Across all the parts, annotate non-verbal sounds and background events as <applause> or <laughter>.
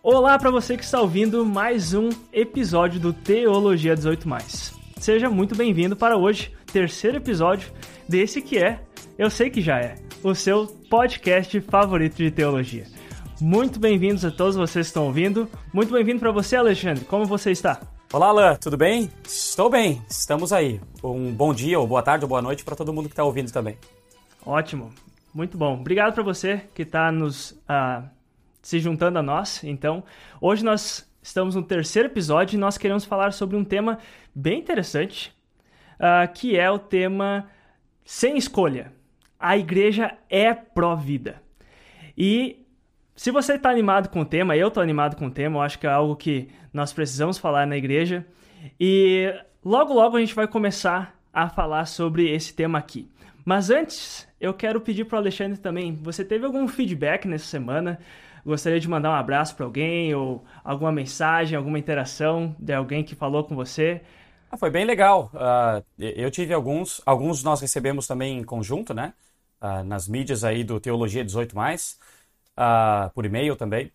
Olá para você que está ouvindo mais um episódio do Teologia 18 Seja muito bem-vindo para hoje, terceiro episódio desse que é, eu sei que já é, o seu podcast favorito de teologia. Muito bem-vindos a todos vocês que estão ouvindo. Muito bem-vindo para você, Alexandre. Como você está? Olá, Alan, tudo bem? Estou bem, estamos aí. Um bom dia, ou boa tarde, ou boa noite para todo mundo que está ouvindo também. Ótimo, muito bom. Obrigado para você que está nos uh, se juntando a nós. Então, hoje nós estamos no terceiro episódio e nós queremos falar sobre um tema bem interessante, uh, que é o tema sem escolha. A igreja é pró-vida. E se você está animado com o tema, eu estou animado com o tema, eu acho que é algo que nós precisamos falar na igreja. E logo, logo a gente vai começar a falar sobre esse tema aqui. Mas antes, eu quero pedir para o Alexandre também: você teve algum feedback nessa semana? Gostaria de mandar um abraço para alguém ou alguma mensagem, alguma interação de alguém que falou com você? Ah, foi bem legal. Uh, eu tive alguns, alguns nós recebemos também em conjunto, né? Uh, nas mídias aí do Teologia 18+, uh, por e-mail também.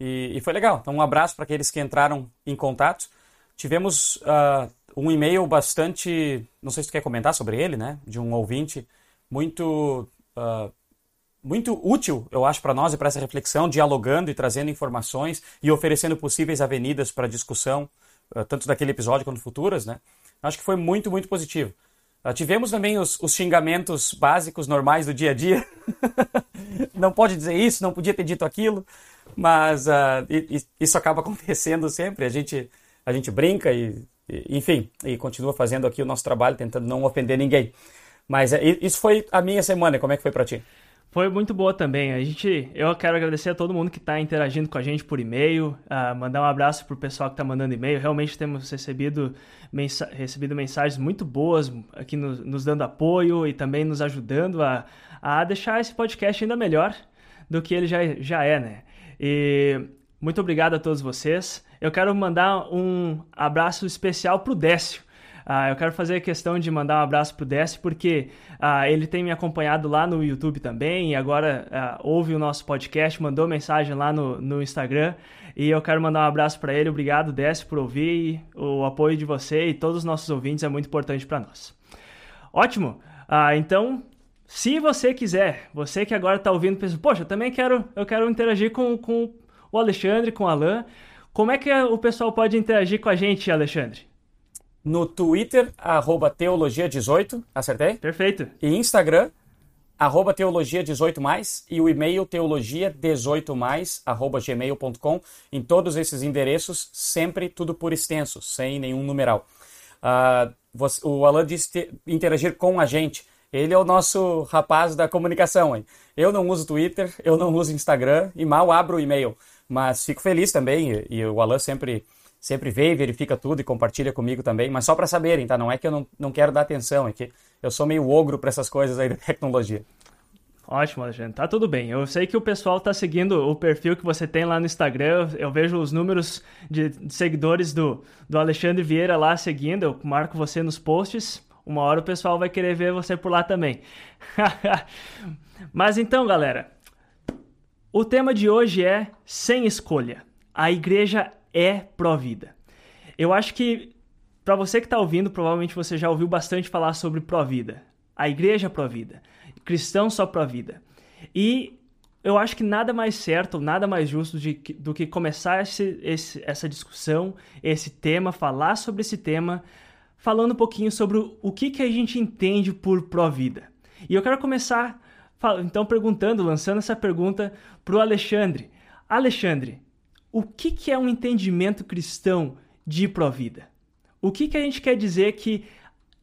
E, e, foi legal. Então, um abraço para aqueles que entraram em contato. Tivemos um e-mail bastante, não sei se tu quer comentar sobre ele, né? De um ouvinte muito muito útil, eu acho, para nós e para essa reflexão, dialogando e trazendo informações e oferecendo possíveis avenidas para discussão, eh, tanto daquele episódio quanto futuras, né? Acho que foi muito, muito positivo. Uh, tivemos também os, os, xingamentos básicos, normais do dia a dia. <laughs> não pode dizer isso, não podia ter dito aquilo, mas uh, isso acaba <laughs> acontecendo sempre. A gente, a gente brinca e, e, enfim, e continua fazendo aqui o nosso trabalho, tentando não ofender ninguém. Mas uh, isso foi a minha semana. Como é que foi para ti? Foi muito boa também. A gente, eu quero agradecer a todo mundo que está interagindo com a gente por e-mail, uh, mandar um abraço para o pessoal que está mandando e-mail. Realmente temos recebido, mensa recebido mensagens muito boas aqui no, nos dando apoio e também nos ajudando a, a deixar esse podcast ainda melhor do que ele já, já é, né? E muito obrigado a todos vocês. Eu quero mandar um abraço especial para o Décio. Uh, eu quero fazer a questão de mandar um abraço pro Décio, porque uh, ele tem me acompanhado lá no YouTube também, e agora uh, ouve o nosso podcast, mandou mensagem lá no, no Instagram, e eu quero mandar um abraço para ele. Obrigado, Décio, por ouvir, o apoio de você e todos os nossos ouvintes é muito importante para nós. Ótimo! então, se você quiser, você que agora está ouvindo, pensa, poxa, eu também quero, eu quero interagir com, com o Alexandre, com o Alan, como é que o pessoal pode interagir com a gente, Alexandre? No Twitter, arroba teologia18, acertei? Perfeito. E Instagram, arroba teologia18 mais, e o e-mail teologia18 mais, arroba gmail.com. Em todos esses endereços, sempre tudo por extenso, sem nenhum numeral. Uh, você, o Alan disse interagir com a gente. Ele é o nosso rapaz da comunicação. Hein? Eu não uso Twitter, eu não uso Instagram e mal abro o e-mail. Mas fico feliz também, e, e o Alan sempre sempre vê, verifica tudo e compartilha comigo também, mas só para saberem, tá? Não é que eu não, não quero dar atenção, é que eu sou meio ogro para essas coisas aí da tecnologia. Ótimo, Alexandre. Tá tudo bem. Eu sei que o pessoal tá seguindo o perfil que você tem lá no Instagram. Eu, vejo os números de seguidores do, do Alexandre Vieira lá seguindo. Eu marco você nos posts. Uma hora o pessoal vai querer ver você por lá também. <laughs> Mas então, galera, o tema de hoje é sem escolha. A igreja é pró-vida. Eu acho que para você que está ouvindo, provavelmente você já ouviu bastante falar sobre pró-vida. A igreja pró-vida, cristão só pró-vida. E eu acho que nada mais certo, nada mais justo de, do que começar esse, esse, essa discussão, esse tema, falar sobre esse tema, falando um pouquinho sobre o, o que, que a gente entende por pró-vida. E eu quero começar, então, perguntando, lançando essa pergunta para o Alexandre. Alexandre, o que, que é um entendimento cristão de pró-vida? O que, que a gente quer dizer que,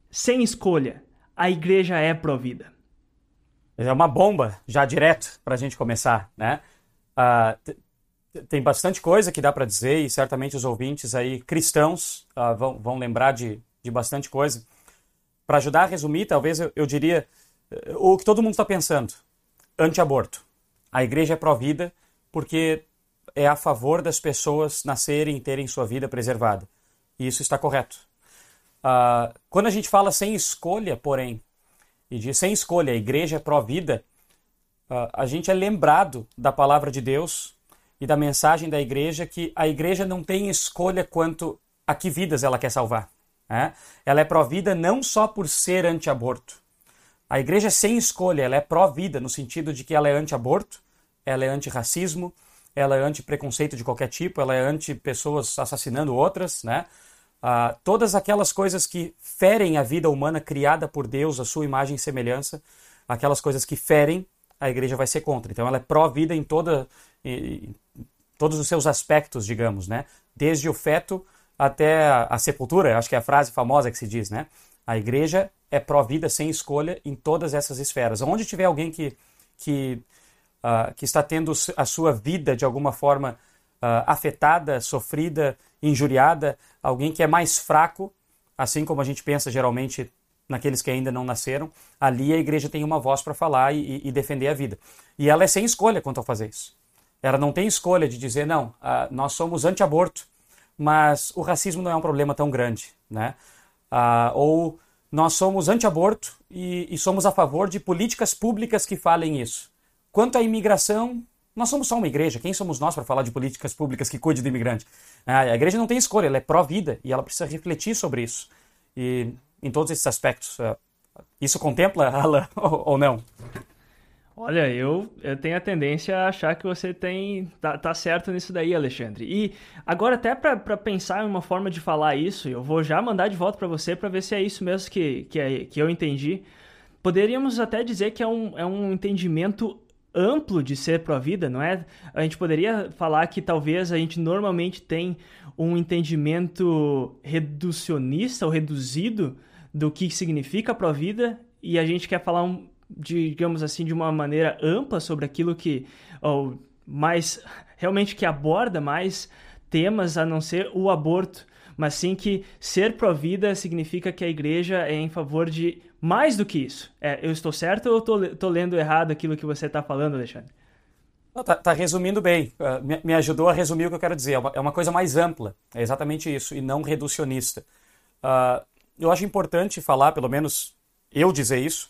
sem escolha, a igreja é pró-vida? É uma bomba, já direto, para a gente começar, né? Uh, tem bastante coisa que dá para dizer e certamente os ouvintes aí cristãos uh, vão, vão lembrar de, de bastante coisa. Para ajudar a resumir, talvez eu, eu diria uh, o que todo mundo está pensando: anti-aborto. A igreja é pró-vida porque é a favor das pessoas nascerem e terem sua vida preservada. E isso está correto. Uh, quando a gente fala sem escolha, porém, e diz sem escolha, a igreja é pró-vida, uh, a gente é lembrado da palavra de Deus e da mensagem da igreja que a igreja não tem escolha quanto a que vidas ela quer salvar. Né? Ela é pró-vida não só por ser anti-aborto. A igreja é sem escolha, ela é pró-vida no sentido de que ela é anti-aborto, ela é anti-racismo, ela é anti-preconceito de qualquer tipo, ela é anti-pessoas assassinando outras, né? Ah, todas aquelas coisas que ferem a vida humana criada por Deus, a sua imagem e semelhança, aquelas coisas que ferem, a igreja vai ser contra. Então ela é pró-vida em, toda, em todos os seus aspectos, digamos, né? Desde o feto até a, a sepultura, acho que é a frase famosa que se diz, né? A igreja é pró-vida sem escolha em todas essas esferas. Onde tiver alguém que, que, uh, que está tendo a sua vida de alguma forma uh, afetada, sofrida, injuriada, alguém que é mais fraco, assim como a gente pensa geralmente naqueles que ainda não nasceram, ali a igreja tem uma voz para falar e, e, defender a vida. E ela é sem escolha quanto a fazer isso. Ela não tem escolha de dizer, não, uh, nós somos anti-aborto, mas o racismo não é um problema tão grande, né? Uh, ou nós somos anti-aborto e, e somos a favor de políticas públicas que falem isso. Quanto à imigração, nós somos só uma igreja. Quem somos nós para falar de políticas públicas que cuide do imigrante? Ah, a igreja não tem escolha, ela é pró-vida e ela precisa refletir sobre isso. E em todos esses aspectos. Ah, isso contempla, <laughs> Alan, ou não? Olha, eu, eu tenho a tendência a achar que você tem tá, tá certo nisso daí, Alexandre. E agora até para pensar em uma forma de falar isso, eu vou já mandar de volta para você para ver se é isso mesmo que, que, é, que eu entendi. Poderíamos até dizer que é um, é um entendimento amplo de ser pró-vida, não é? A gente poderia falar que talvez a gente normalmente tem um entendimento reducionista ou reduzido do que significa pró-vida e a gente quer falar, um, digamos assim, de uma maneira ampla sobre aquilo que, ou mais, realmente que aborda mais temas a não ser o aborto, mas sim que ser pró-vida significa que a igreja é em favor de mais do que isso. É, eu estou certo ou estou lendo errado aquilo que você está falando, Alexandre? Está tá resumindo bem. Uh, me, me, ajudou a resumir o que eu quero dizer. É uma, é uma, coisa mais ampla. É exatamente isso, e não reducionista. Uh, eu acho importante falar, pelo menos eu dizer isso,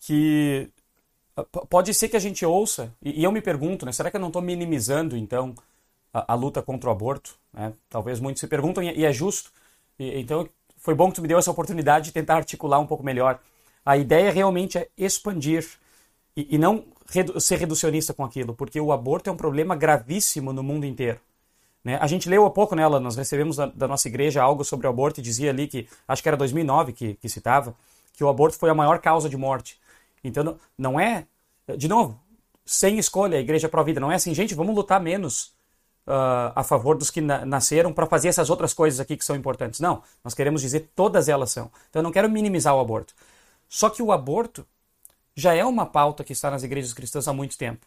que uh, pode ser que a gente ouça, e, e eu me pergunto, né, será que eu não estou minimizando, então, a, a, luta contra o aborto? Né? Talvez muitos se perguntam, e, e é justo. E, então, foi bom que tu me deu essa oportunidade de tentar articular um pouco melhor. A ideia realmente é expandir e, e não redu ser reducionista com aquilo, porque o aborto é um problema gravíssimo no mundo inteiro. Né? A gente leu há pouco nela, nós recebemos da, da, nossa igreja algo sobre o aborto e dizia ali que, acho que era 2009 que, que citava, que o aborto foi a maior causa de morte. Então não é, de novo, sem escolha, a igreja pró-vida, não é assim, gente, vamos lutar menos uh, a favor dos que na nasceram para fazer essas outras coisas aqui que são importantes. Não, nós queremos dizer todas elas são. Então eu não quero minimizar o aborto. Só que o aborto já é uma pauta que está nas igrejas cristãs há muito tempo.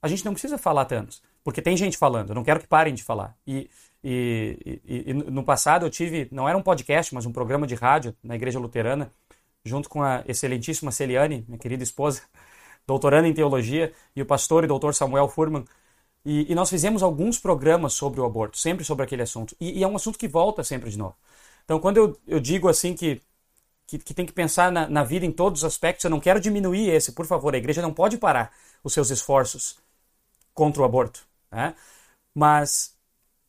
A gente não precisa falar tanto, porque tem gente falando, eu não quero que parem de falar. E, e, e, e no passado eu tive, não era um podcast, mas um programa de rádio na igreja luterana, junto com a excelentíssima Celiane, minha querida esposa, <laughs> doutoranda em teologia, e o pastor e doutor Samuel Furman, e, e, nós fizemos alguns programas sobre o aborto, sempre sobre aquele assunto. E, e, é um assunto que volta sempre de novo. Então, quando eu, eu digo assim que, que, que tem que pensar na, na, vida em todos os aspectos, eu não quero diminuir esse, por favor. A igreja não pode parar os seus esforços contra o aborto. Né? Mas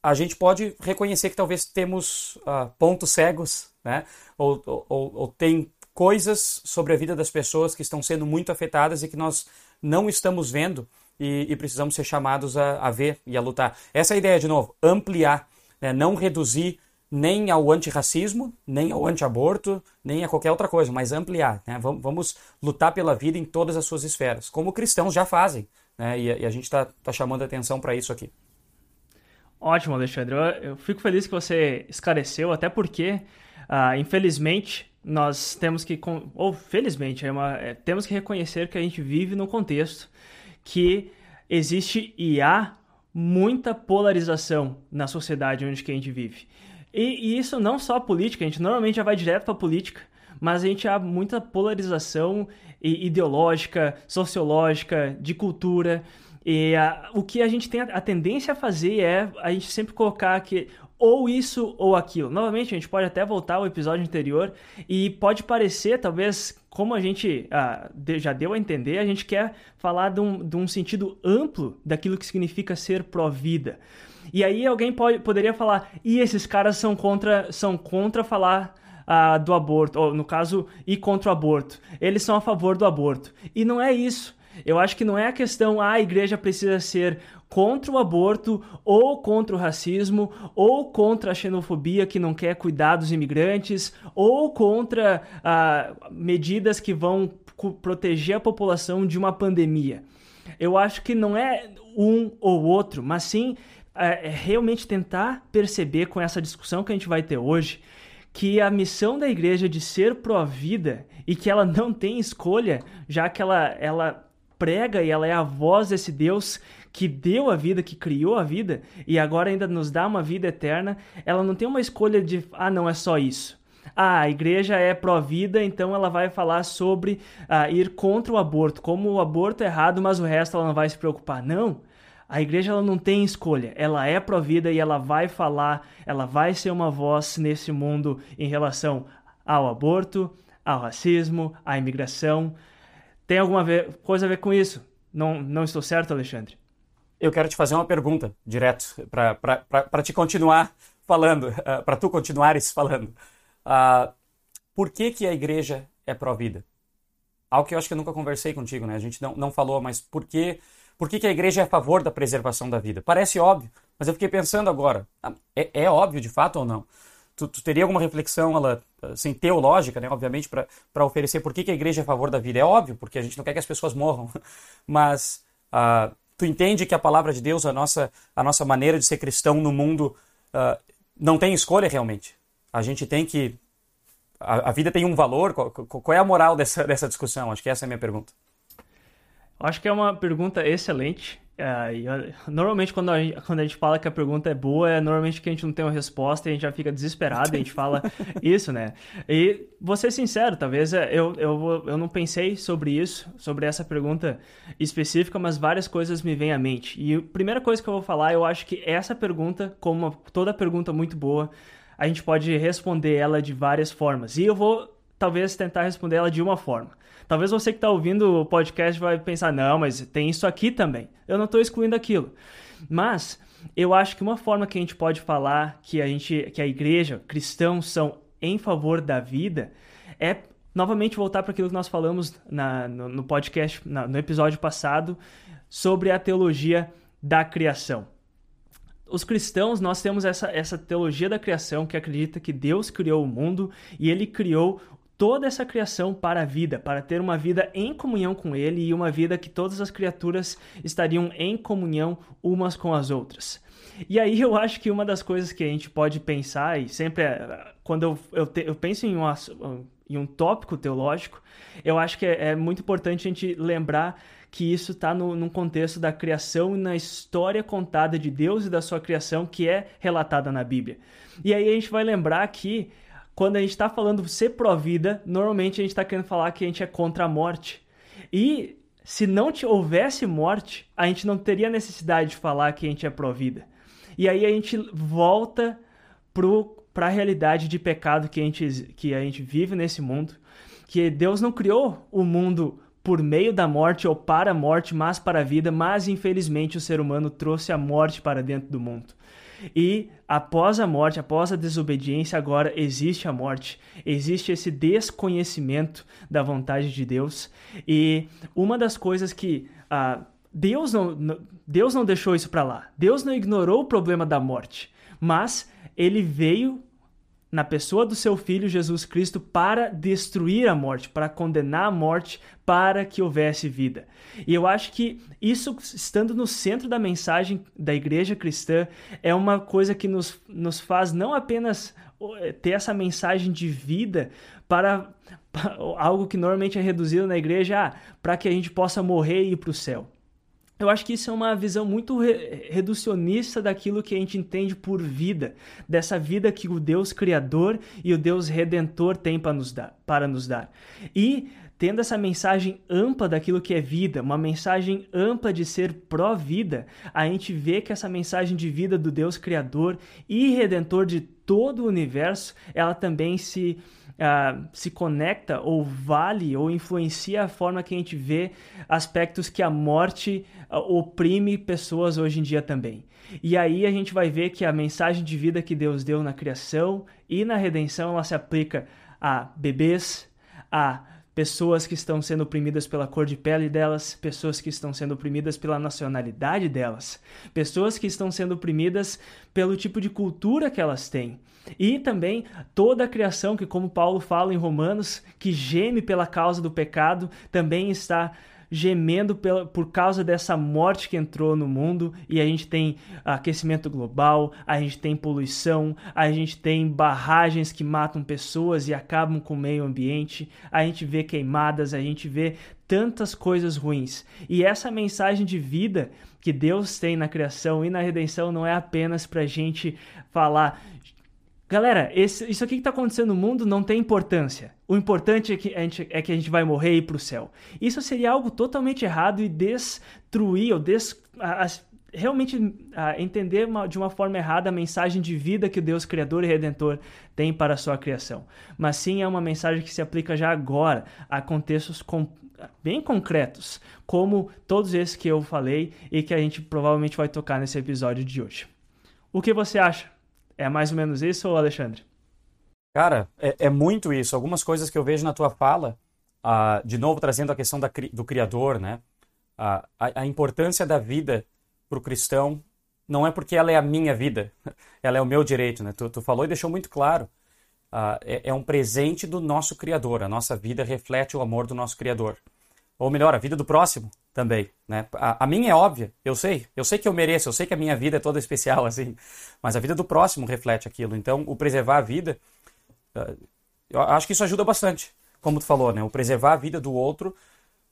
a gente pode reconhecer que talvez temos uh, pontos cegos, né? ou, ou, ou tem coisas sobre a vida das pessoas que estão sendo muito afetadas e que nós não estamos vendo e, e precisamos ser chamados a, a, ver e a lutar. Essa é a ideia, de novo, ampliar, né? não reduzir nem ao antirracismo, nem ao antiaborto, nem a qualquer outra coisa, mas ampliar. Né? Vamos, vamos, lutar pela vida em todas as suas esferas, como cristãos já fazem. Né? E, e, a gente está tá chamando atenção para isso aqui. Ótimo, Alexandre. Eu, eu, fico feliz que você esclareceu, até porque, uh, infelizmente, nós temos que, ou felizmente, é uma, é, temos que reconhecer que a gente vive num contexto que existe e há muita polarização na sociedade onde que a gente vive. E, e isso não só política, a gente normalmente já vai direto para política, mas a gente há muita polarização ideológica, sociológica, de cultura. E a, o que a gente tem a, a, tendência a fazer é a gente sempre colocar que ou isso ou aquilo. Novamente, a gente pode até voltar ao episódio anterior e pode parecer, talvez, como a gente ah, já deu a entender, a gente quer falar de um, de um sentido amplo daquilo que significa ser pró-vida. E aí alguém pode, poderia falar, e esses caras são contra, são contra falar ah, do aborto, ou no caso, ir contra o aborto. Eles são a favor do aborto. E não é isso. Eu acho que não é a questão, ah, a igreja precisa ser contra o aborto, ou contra o racismo, ou contra a xenofobia que não quer cuidar dos imigrantes, ou contra ah, medidas que vão proteger a população de uma pandemia. Eu acho que não é um ou outro, mas sim é, é realmente tentar perceber com essa discussão que a gente vai ter hoje que a missão da igreja de ser pró-vida e que ela não tem escolha, já que ela, ela prega e ela é a voz desse Deus que deu a vida, que criou a vida e agora ainda nos dá uma vida eterna, ela não tem uma escolha de, ah, não, é só isso. Ah, a igreja é pró-vida, então ela vai falar sobre ah, ir contra o aborto, como o aborto é errado, mas o resto ela não vai se preocupar. Não. A igreja ela não tem escolha, ela é pró-vida e ela vai falar, ela vai ser uma voz nesse mundo em relação ao aborto, ao racismo, à imigração. Tem alguma coisa a ver com isso? Não, não estou certo, Alexandre? Eu quero te fazer uma pergunta, direto, para te continuar falando, uh, eh, para tu continuares falando. Uh, por que, que a igreja é pró-vida? Algo que eu acho que eu nunca conversei contigo, né? A gente não, não falou, mas por que, por que, que a igreja é a favor da preservação da vida? Parece óbvio, mas eu fiquei pensando agora. Ah, é, é óbvio de fato ou não? Tu, tu, teria alguma reflexão ela, assim, teológica, né, obviamente, para oferecer por que, que, a igreja é a favor da vida? É óbvio, porque a gente não quer que as pessoas morram, <laughs> mas uh, tu entende que a palavra de Deus, a nossa, a nossa maneira de ser cristão no mundo, uh, não tem escolha realmente. A gente tem que. A, a vida tem um valor. Qual, qual, é a moral dessa, dessa discussão? Acho que essa é a minha pergunta. Acho que é uma pergunta excelente. É, normalmente, quando a, gente, quando a gente fala que a pergunta é boa, é normalmente que a gente não tem uma resposta e a gente já fica desesperado e a gente fala <laughs> isso, né? E vou ser sincero, talvez é, eu, eu, eu não pensei sobre isso, sobre essa pergunta específica, mas várias coisas me vêm à mente. E a primeira coisa que eu vou falar, eu acho que essa pergunta, como toda pergunta muito boa, a gente pode responder ela de várias formas. E eu vou talvez tentar responder ela de uma forma. Talvez você que está ouvindo o podcast vai pensar, não, mas tem isso aqui também. Eu não estou excluindo aquilo. Mas eu acho que uma forma que a gente pode falar que a gente, que a igreja, cristãos são em favor da vida, é novamente voltar para aquilo que nós falamos na, no, no, podcast, na, no episódio passado, sobre a teologia da criação. Os cristãos, nós temos essa, essa teologia da criação que acredita que Deus criou o mundo e ele criou toda essa criação para a vida, para ter uma vida em comunhão com Ele e uma vida que todas as criaturas estariam em comunhão umas com as outras. E aí eu acho que uma das coisas que a gente pode pensar, e sempre é, quando eu, eu, te, eu penso em um, em um tópico teológico, eu acho que é, é muito importante a gente lembrar que isso está num contexto da criação e na história contada de Deus e da sua criação que é relatada na Bíblia. E aí a gente vai lembrar que quando a gente está falando ser pró-vida, normalmente a gente está querendo falar que a gente é contra a morte. E se não houvesse morte, a gente não teria necessidade de falar que a gente é pró-vida. E aí a gente volta para a realidade de pecado que a, gente, que a gente vive nesse mundo, que Deus não criou o mundo por meio da morte ou para a morte, mas para a vida, mas infelizmente o ser humano trouxe a morte para dentro do mundo. E após a morte, após a desobediência, agora existe a morte, existe esse desconhecimento da vontade de Deus. E uma das coisas que ah, Deus, não, Deus não deixou isso para lá, Deus não ignorou o problema da morte, mas ele veio na pessoa do seu filho Jesus Cristo para destruir a morte, para condenar a morte, para que houvesse vida. E eu acho que isso, estando no centro da mensagem da igreja cristã, é uma coisa que nos, nos faz não apenas ter essa mensagem de vida para, para <laughs> algo que normalmente é reduzido na igreja, ah, para que a gente possa morrer e ir para o céu. Eu acho que isso é uma visão muito re reducionista daquilo que a gente entende por vida, dessa vida que o Deus Criador e o Deus Redentor têm para nos dar. Para nos dar. E tendo essa mensagem ampla daquilo que é vida, uma mensagem ampla de ser pró-vida, a gente vê que essa mensagem de vida do Deus Criador e Redentor de todo o universo, ela também se uh, se conecta ou vale ou influencia a forma que a gente vê aspectos que a morte uh, oprime pessoas hoje em dia também. E aí a gente vai ver que a mensagem de vida que Deus deu na criação e na redenção ela se aplica a bebês, a pessoas que estão sendo oprimidas pela cor de pele delas, pessoas que estão sendo oprimidas pela nacionalidade delas, pessoas que estão sendo oprimidas pelo tipo de cultura que elas têm. E também toda a criação que, como Paulo fala em Romanos, que geme pela causa do pecado, também está gemendo pela, por causa dessa morte que entrou no mundo e a gente tem aquecimento global, a gente tem poluição, a gente tem barragens que matam pessoas e acabam com o meio ambiente, a gente vê queimadas, a gente vê tantas coisas ruins. E essa mensagem de vida que Deus tem na criação e na redenção não é apenas para a gente falar Galera, esse, isso aqui que está acontecendo no mundo não tem importância. O importante é que a gente, é que a gente vai morrer e ir para o céu. Isso seria algo totalmente errado e destruir ou des, a, a, realmente a, entender uma, de uma forma errada a mensagem de vida que Deus Criador e Redentor tem para a sua criação. Mas sim é uma mensagem que se aplica já agora a contextos com, bem concretos, como todos esses que eu falei e que a gente provavelmente vai tocar nesse episódio de hoje. O que você acha? É mais ou menos isso, Alexandre? Cara, é, é muito isso. Algumas coisas que eu vejo na tua fala, uh, de novo trazendo a questão da, do Criador, né? Uh, a, a importância da vida para o cristão não é porque ela é a minha vida, <laughs> ela é o meu direito, né? Tu, tu falou e deixou muito claro. Uh, é, é, um presente do nosso Criador. A nossa vida reflete o amor do nosso Criador. Ou melhor, a vida do próximo também, né? A, a, minha é óbvia, eu sei, eu sei que eu mereço, eu sei que a minha vida é toda especial, <laughs> assim, mas a vida do próximo reflete aquilo. Então, o preservar a vida, uh, eu acho que isso ajuda bastante, como tu falou, né? O preservar a vida do outro,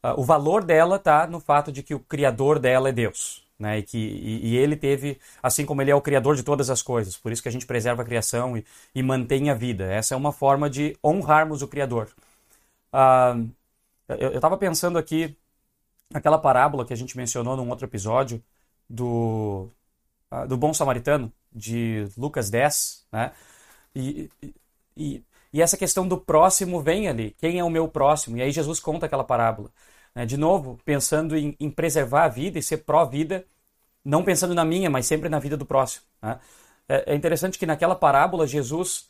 uh, o valor dela tá no fato de que o criador dela é Deus, né? E que e, e, ele teve, assim como ele é o criador de todas as coisas, por isso que a gente preserva a criação e, e mantém a vida. Essa é uma forma de honrarmos o criador. Uh, eu estava pensando aqui naquela parábola que a gente mencionou num outro episódio do, uh, do Bom Samaritano, de Lucas 10, né? E, e, e, essa questão do próximo vem ali. Quem é o meu próximo? E aí Jesus conta aquela parábola. Né? De novo, pensando em, em preservar a vida e ser pró-vida, não pensando na minha, mas sempre na vida do próximo. Né? É, é interessante que naquela parábola Jesus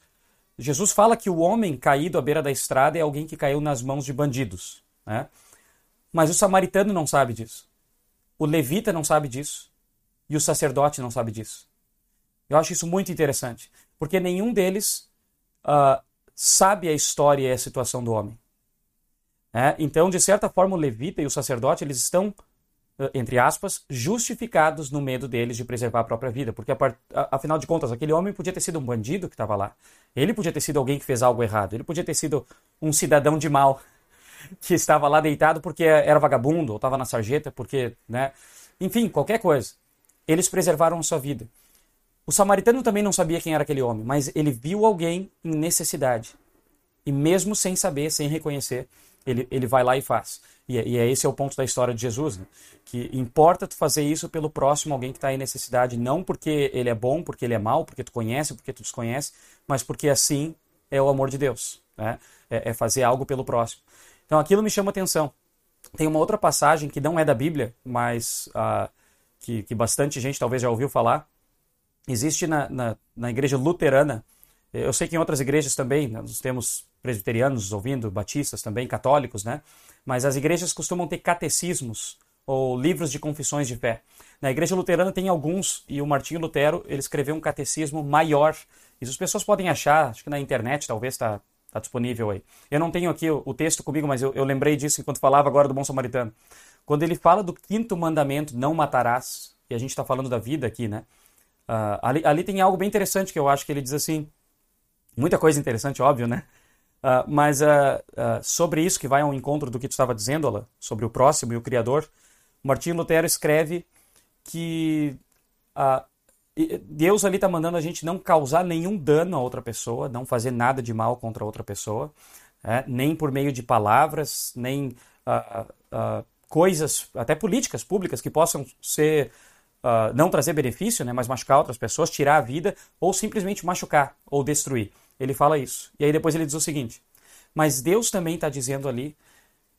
Jesus fala que o homem caído à beira da estrada é alguém que caiu nas mãos de bandidos. Né? Mas o samaritano não sabe disso. O levita não sabe disso. E o sacerdote não sabe disso. Eu acho isso muito interessante. Porque nenhum deles uh, sabe a história e a situação do homem. É? Então, de certa forma, o levita e o sacerdote eles estão entre aspas, justificados no medo deles de preservar a própria vida. Porque, afinal de contas, aquele homem podia ter sido um bandido que estava lá. Ele podia ter sido alguém que fez algo errado. Ele podia ter sido um cidadão de mal que estava lá deitado porque era vagabundo ou estava na sarjeta porque, né? Enfim, qualquer coisa. Eles preservaram a sua vida. O samaritano também não sabia quem era aquele homem, mas ele viu alguém em necessidade. E mesmo sem saber, sem reconhecer, ele, ele vai lá e faz. E, e é esse é o ponto da história de Jesus, né? que importa tu fazer isso pelo próximo, alguém que está em necessidade, não porque ele é bom, porque ele é mal, porque tu conhece, porque tu desconhece, mas porque assim é o amor de Deus, né? é, é fazer algo pelo próximo. Então aquilo me chama atenção. Tem uma outra passagem que não é da Bíblia, mas uh, que, que bastante gente talvez já ouviu falar. Existe na, na, na igreja luterana, eu sei que em outras igrejas também, nós temos presbiterianos ouvindo, batistas também, católicos, né? Mas as igrejas costumam ter catecismos ou livros de confissões de fé. Na igreja luterana tem alguns, e o Martinho Lutero ele escreveu um catecismo maior. Isso as pessoas podem achar, acho que na internet talvez está tá disponível aí. Eu não tenho aqui o, o texto comigo, mas eu, eu, lembrei disso enquanto falava agora do bom samaritano. Quando ele fala do quinto mandamento, não matarás, e a gente está falando da vida aqui, né? Uh, ali, ali tem algo bem interessante que eu acho que ele diz assim, muita coisa interessante, óbvio, né? Uh, mas uh, uh, sobre isso que vai ao encontro do que tu estava dizendo, Alan, sobre o próximo e o Criador, Martinho Lutero escreve que Deus ali está mandando a gente não causar nenhum dano a outra pessoa, não fazer nada de mal contra outra pessoa, é, nem por meio de palavras, nem uh, uh, coisas, até políticas públicas que possam ser uh, não trazer benefício, né, mas machucar outras pessoas, tirar a vida ou simplesmente machucar ou destruir. Ele fala isso. E aí depois ele diz o seguinte: mas Deus também está dizendo ali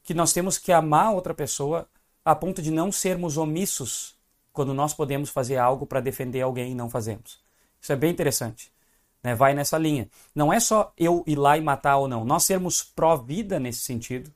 que nós temos que amar outra pessoa a ponto de não sermos omissos quando nós podemos fazer algo para defender alguém e não fazemos. Isso é bem interessante. Né? Vai nessa linha. Não é só eu ir lá e matar ou não. Nós sermos pró-vida nesse sentido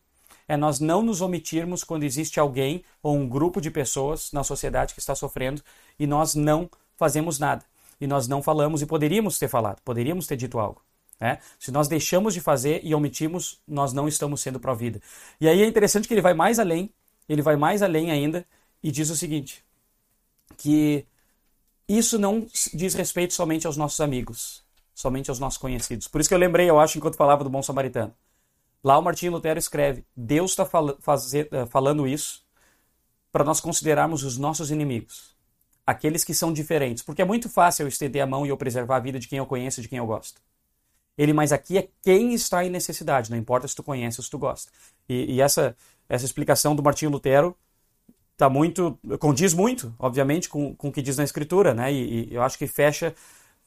é nós não nos omitirmos quando existe alguém ou um grupo de pessoas na sociedade que está sofrendo e nós não fazemos nada. E nós não falamos e poderíamos ter falado, poderíamos ter dito algo. Né? Se nós deixamos de fazer e omitimos, nós não estamos sendo pró-vida. E aí é interessante que ele vai mais além, ele vai mais além ainda e diz o seguinte: que isso não diz respeito somente aos nossos amigos, somente aos nossos conhecidos. Por isso que eu lembrei, eu acho, enquanto falava do bom samaritano. Lá o Martinho Lutero escreve: Deus está fal eh, falando isso para nós considerarmos os nossos inimigos, aqueles que são diferentes, porque é muito fácil eu estender a mão e eu preservar a vida de quem eu conheço de quem eu gosto. Ele, mas aqui é quem está em necessidade, não importa se tu conhece ou se tu gosta. E, e essa, essa explicação do Martinho Lutero tá muito condiz muito, obviamente, com, com o que diz na Escritura, né? E, e eu acho que fecha,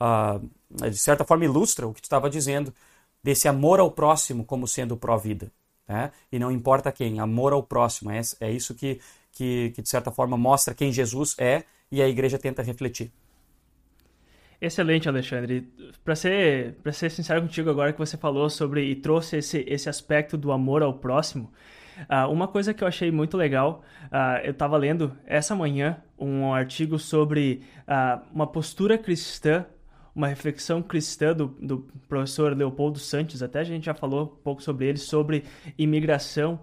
uh, de certa forma, ilustra o que tu estava dizendo desse amor ao próximo como sendo pró-vida. Né? E não importa quem, amor ao próximo. É, é isso que, que, que, de certa forma, mostra quem Jesus é e a igreja tenta refletir. Excelente, Alexandre. Para ser, ser sincero contigo agora que você falou sobre e trouxe esse, esse aspecto do amor ao próximo, uh, uma coisa que eu achei muito legal, uh, eu estava lendo essa manhã um artigo sobre uh, uma postura cristã uma reflexão cristã do, do professor Leopoldo Santos, até a gente já falou um pouco sobre ele, sobre imigração.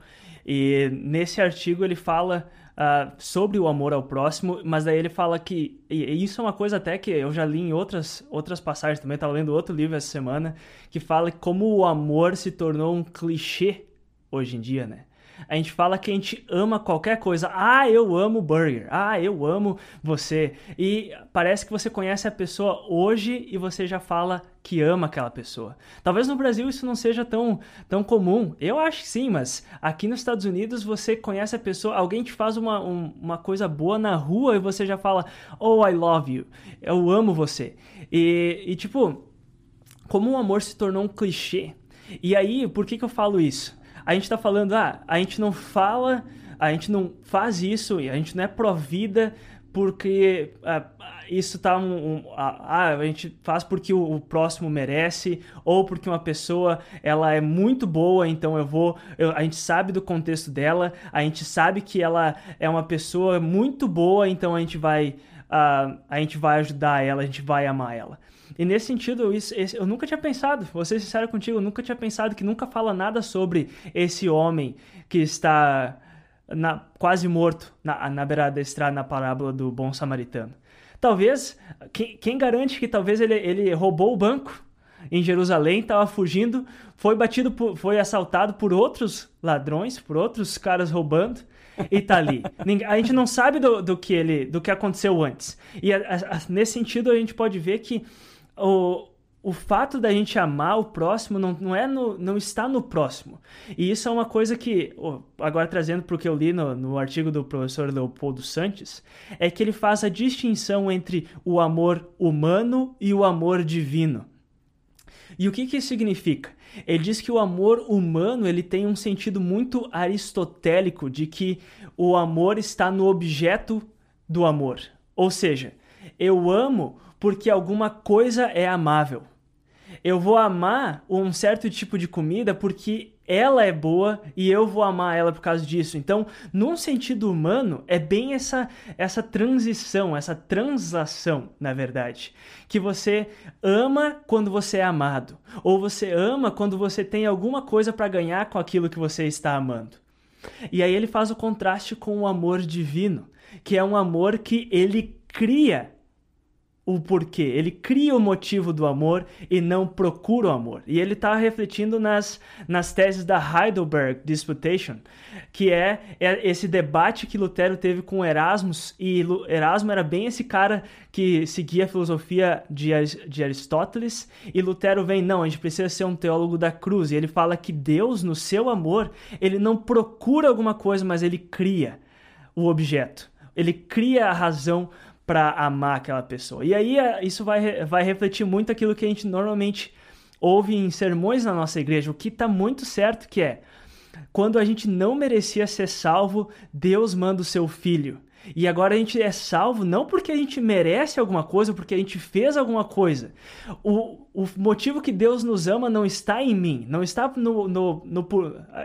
E nesse artigo ele fala uh, sobre o amor ao próximo, mas daí ele fala que. E isso é uma coisa até que eu já li em outras, outras passagens também, estava lendo outro livro essa semana, que fala como o amor se tornou um clichê hoje em dia, né? A gente fala que a gente ama qualquer coisa. Ah, eu amo burger. Ah, eu amo você. E parece que você conhece a pessoa hoje e você já fala que ama aquela pessoa. Talvez no Brasil isso não seja tão, tão comum. Eu acho que sim, mas aqui nos Estados Unidos você conhece a pessoa, alguém te faz uma, um, uma coisa boa na rua e você já fala, oh, I love you. Eu amo você. E, e tipo, como o amor se tornou um clichê. E aí, por que, que eu falo isso? A gente está falando, ah, a gente não fala, a gente não faz isso, a gente não é provida porque ah, isso tá um, um ah, a gente faz porque o, o, próximo merece ou porque uma pessoa ela é muito boa então eu vou eu, a gente sabe do contexto dela a gente sabe que ela é uma pessoa muito boa então a gente vai uh, a gente vai ajudar ela a gente vai amar ela e nesse sentido, isso, esse, eu nunca tinha pensado, vou ser sincero contigo, eu nunca tinha pensado que nunca fala nada sobre esse homem que está na, quase morto na, na beirada da estrada na parábola do bom samaritano. Talvez, quem, quem garante que talvez ele, ele roubou o banco em Jerusalém, estava fugindo, foi batido, por, foi assaltado por outros ladrões, por outros caras roubando e tá ali. <laughs> A gente não sabe do, do que ele, do que aconteceu antes. E a, a, nesse sentido a gente pode ver que o, o fato da gente amar o próximo não, não, é no, não está no próximo. E isso é uma coisa que, agora trazendo para o que eu li no, no artigo do professor Leopoldo Santos, é que ele faz a distinção entre o amor humano e o amor divino. E o que, que isso significa? Ele diz que o amor humano ele tem um sentido muito aristotélico de que o amor está no objeto do amor. Ou seja, eu amo porque alguma coisa é amável. Eu vou amar um certo tipo de comida porque ela é boa e eu vou amar ela por causa disso. Então, num sentido humano, é bem essa essa transição, essa translação, na verdade, que você ama quando você é amado, ou você ama quando você tem alguma coisa para ganhar com aquilo que você está amando. E aí ele faz o contraste com o amor divino, que é um amor que ele cria o porquê, ele cria o motivo do amor e não procura o amor. E ele está refletindo nas, nas teses da Heidelberg Disputation, que é, é, esse debate que Lutero teve com Erasmus, e Erasmo era bem esse cara que seguia a filosofia de, de Aristóteles, e Lutero vem, não, a gente precisa ser um teólogo da cruz, e ele fala que Deus, no seu amor, ele não procura alguma coisa, mas ele cria o objeto. Ele cria a razão para amar aquela pessoa. E aí é, isso vai, vai refletir muito aquilo que a gente normalmente ouve em sermões na nossa igreja, o que está muito certo que é quando a gente não merecia ser salvo, Deus manda o seu filho. E agora a gente é salvo não porque a gente merece alguma coisa, porque a gente fez alguma coisa. O, o motivo que Deus nos ama não está em mim, não está no, no, no,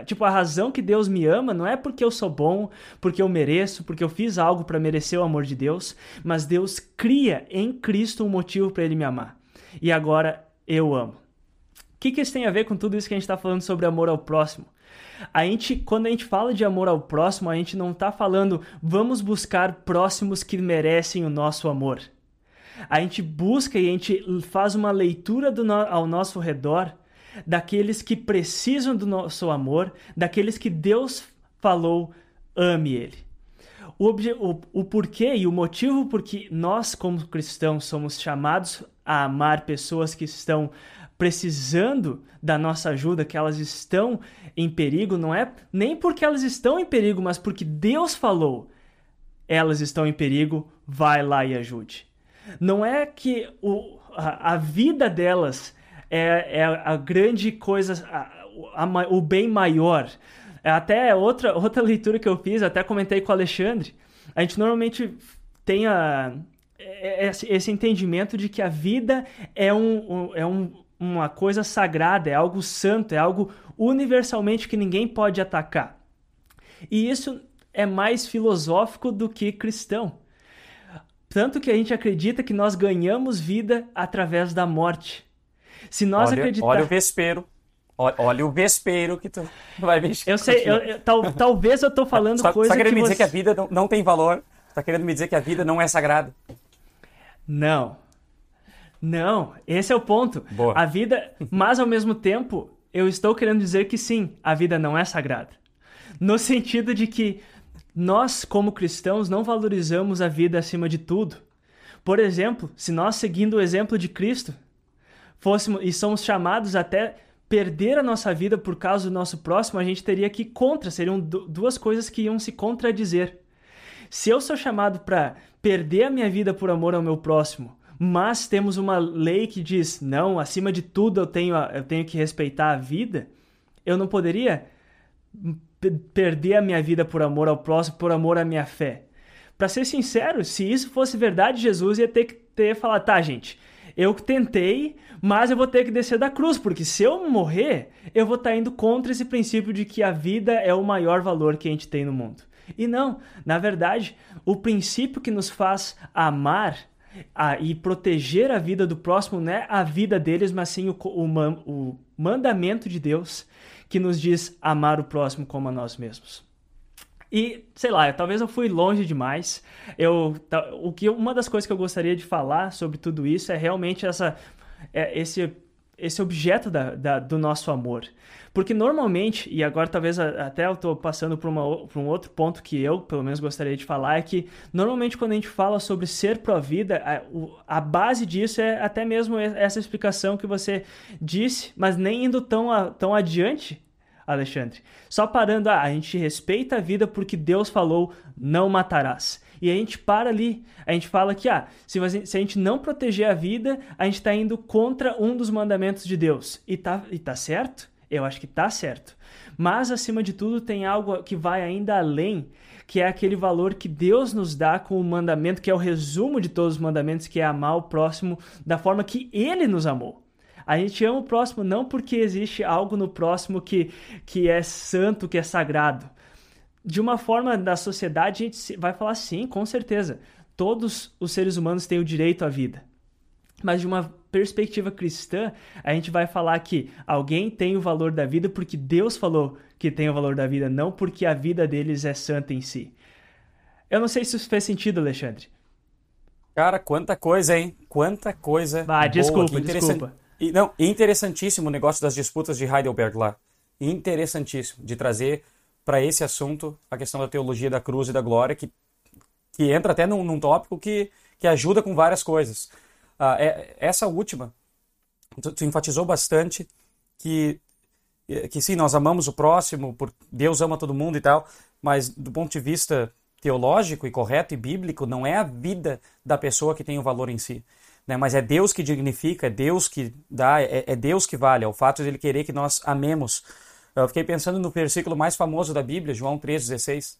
Tipo, a razão que Deus me ama não é porque eu sou bom, porque eu mereço, porque eu fiz algo para merecer o amor de Deus, mas Deus cria em Cristo um motivo para ele me amar. E agora eu amo. O que, que isso tem a ver com tudo isso que a gente está falando sobre amor ao próximo? A gente, quando a gente fala de amor ao próximo, a gente não está falando vamos buscar próximos que merecem o nosso amor. A gente busca e a gente faz uma leitura do no, ao nosso redor daqueles que precisam do nosso amor, daqueles que Deus falou, ame ele. O, o, o porquê e o motivo por que nós, como cristãos, somos chamados a amar pessoas que estão precisando da nossa ajuda, que elas estão em perigo, não é nem porque elas estão em perigo, mas porque Deus falou, elas estão em perigo, vai lá e ajude. Não é que o, a, a vida delas é, é, a grande coisa, a, a, o bem maior. É até outra, outra leitura que eu fiz, até comentei com o Alexandre. A gente normalmente tem a, é, é, esse entendimento de que a vida é um, é um, uma coisa sagrada, é algo santo, é algo universalmente que ninguém pode atacar. E isso é mais filosófico do que cristão. Tanto que a gente acredita que nós ganhamos vida através da morte. Se nós olha, acreditar... olha o vespeiro. Olha o vespeiro que tu vai mexer. Eu sei, eu, eu, tal, <laughs> talvez eu tô falando só, coisa Tá querendo que me você... dizer que a vida não, não tem valor? Tá querendo me dizer que a vida não é sagrada? Não. Não, esse é o ponto. Boa. A vida, mas ao mesmo tempo, eu estou querendo dizer que sim, a vida não é sagrada. No sentido de que nós, como cristãos, não valorizamos a vida acima de tudo. Por exemplo, se nós, seguindo o exemplo de Cristo, fôssemos e somos chamados até perder a nossa vida por causa do nosso próximo, a gente teria que ir contra, seriam duas coisas que iam se contradizer. Se eu sou chamado para perder a minha vida por amor ao meu próximo, mas temos uma lei que diz: não, acima de tudo eu tenho, eu tenho que respeitar a vida, eu não poderia perder a minha vida por amor ao próximo, por amor à minha fé. Para ser sincero, se isso fosse verdade, Jesus ia ter que ter falado: tá, gente, eu tentei, mas eu vou ter que descer da cruz, porque se eu morrer, eu vou estar tá indo contra esse princípio de que a vida é o maior valor que a gente tem no mundo. E não, na verdade, o princípio que nos faz amar e proteger a vida do próximo não é a vida deles, mas sim o, o, o mandamento de Deus que nos diz amar o próximo como a nós mesmos. E, sei lá, talvez eu fui longe demais. Eu, o que, uma das coisas que eu gostaria de falar sobre tudo isso é realmente essa, é, esse, esse objeto da, da, do nosso amor. Porque normalmente, e agora talvez até eu estou passando por, uma, por um outro ponto que eu, pelo menos, gostaria de falar, é que normalmente quando a gente fala sobre ser pró-vida, a, a, base disso é até mesmo essa explicação que você disse, mas nem indo tão, a, tão adiante, Alexandre. Só parando, ah, a gente respeita a vida porque Deus falou, não matarás. E a gente para ali, a gente fala que ah, se, se a gente não proteger a vida, a gente está indo contra um dos mandamentos de Deus. E tá, e tá certo? Eu acho que tá certo. Mas, acima de tudo, tem algo que vai ainda além, que é aquele valor que Deus nos dá com o mandamento, que é o resumo de todos os mandamentos, que é amar o próximo da forma que ele nos amou. A gente ama o próximo não porque existe algo no próximo que, que é santo, que é sagrado. De uma forma da sociedade, a gente vai falar sim, com certeza. Todos os seres humanos têm o direito à vida. Mas de uma perspectiva cristã, a gente vai falar que alguém tem o valor da vida porque Deus falou que tem o valor da vida, não porque a vida deles é santa em si. Eu não sei se isso fez sentido, Alexandre. Cara, quanta coisa, hein? Quanta coisa. Ah, boa, desculpa, desculpa. E, não, interessantíssimo o negócio das disputas de Heidelberg lá. Interessantíssimo de trazer para esse assunto a questão da teologia da cruz e da glória, que, que entra até num, num tópico que, que ajuda com várias coisas. Ah, é, essa última, tu, tu, enfatizou bastante que, que sim, nós amamos o próximo, por Deus ama todo mundo e tal, mas do ponto de vista teológico e correto e bíblico, não é a vida da pessoa que tem o valor em si. Né? Mas é Deus que dignifica, é Deus que dá, é, é Deus que vale, é o fato de Ele querer que nós amemos. Eu fiquei pensando no versículo mais famoso da Bíblia, João 3,16.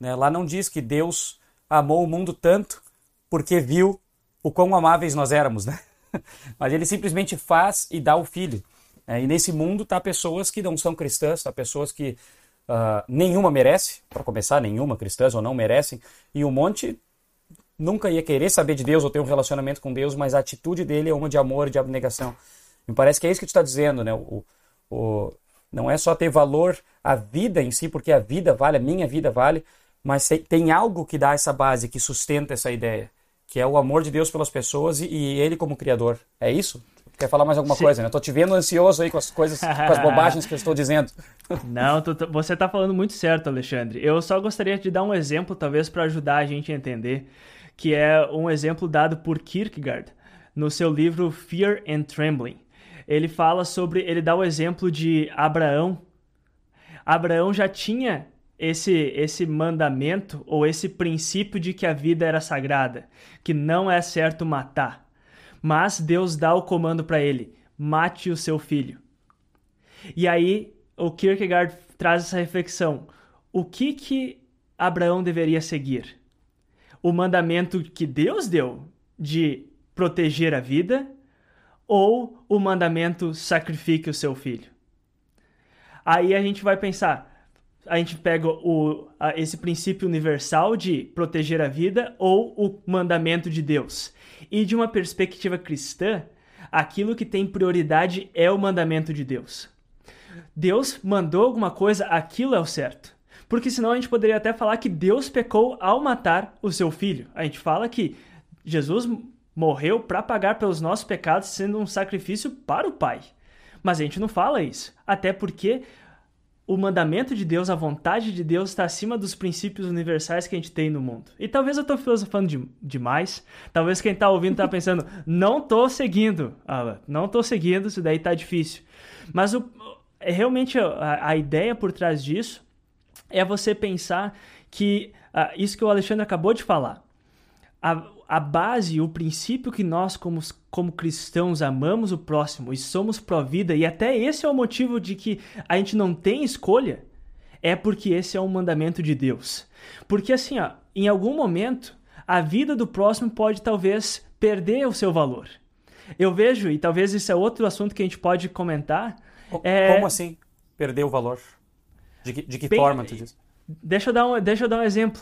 Né? Lá não diz que Deus amou o mundo tanto porque viu o quão amáveis nós éramos, né? <laughs> Mas ele simplesmente faz e dá o filho. É, e nesse mundo tá pessoas que não são cristãs, tá pessoas que uh, nenhuma merece, para começar, nenhuma cristãs ou não merecem, e um monte nunca ia querer saber de Deus ou ter um relacionamento com Deus, mas a atitude dele é uma de amor e de abnegação. Me parece que é isso que tu está dizendo, né? O, o, não é só ter valor a vida em si, porque a vida vale, a minha vida vale, mas tem algo que dá essa base, que sustenta essa ideia, que é o amor de Deus pelas pessoas e, e ele como Criador. É isso? Quer falar mais alguma Sim. coisa, né? Eu tô te vendo ansioso aí com as coisas, com as <laughs> bobagens que eu estou dizendo. Não, tu, você está falando muito certo, Alexandre. Eu só gostaria de dar um exemplo, talvez, para ajudar a gente a entender, que é um exemplo dado por Kierkegaard no seu livro Fear and Trembling. Ele fala sobre, ele dá o exemplo de Abraão. Abraão já tinha esse esse mandamento ou esse princípio de que a vida era sagrada, que não é certo matar. Mas Deus dá o comando para ele: mate o seu filho. E aí o Kierkegaard traz essa reflexão: o que que Abraão deveria seguir? O mandamento que Deus deu de proteger a vida ou o mandamento sacrifique o seu filho? Aí a gente vai pensar, a gente pega o, a, esse princípio universal de proteger a vida ou o mandamento de Deus. E de uma perspectiva cristã, aquilo que tem prioridade é o mandamento de Deus. Deus mandou alguma coisa, aquilo é o certo. Porque senão a gente poderia até falar que Deus pecou ao matar o seu filho. A gente fala que Jesus morreu para pagar pelos nossos pecados, sendo um sacrifício para o Pai. Mas a gente não fala isso. Até porque o mandamento de Deus, a vontade de Deus está acima dos princípios universais que a gente tem no mundo. E talvez eu estou filosofando de, demais, talvez quem está ouvindo está pensando, <laughs> não estou seguindo, não estou seguindo, isso daí está difícil. Mas o, é realmente a, a, ideia por trás disso é você pensar que uh, isso que o Alexandre acabou de falar, a, a base, o princípio que nós, como, como cristãos, amamos o próximo e somos pró-vida, e até esse é o motivo de que a gente não tem escolha, é porque esse é um mandamento de Deus. Porque assim, ó, em algum momento, a vida do próximo pode talvez perder o seu valor. Eu vejo, e talvez esse é outro assunto que a gente pode comentar. Como, é... como assim perder o valor? De que, de que Bem, forma tu diz? Deixa eu dar um, deixa eu dar um exemplo.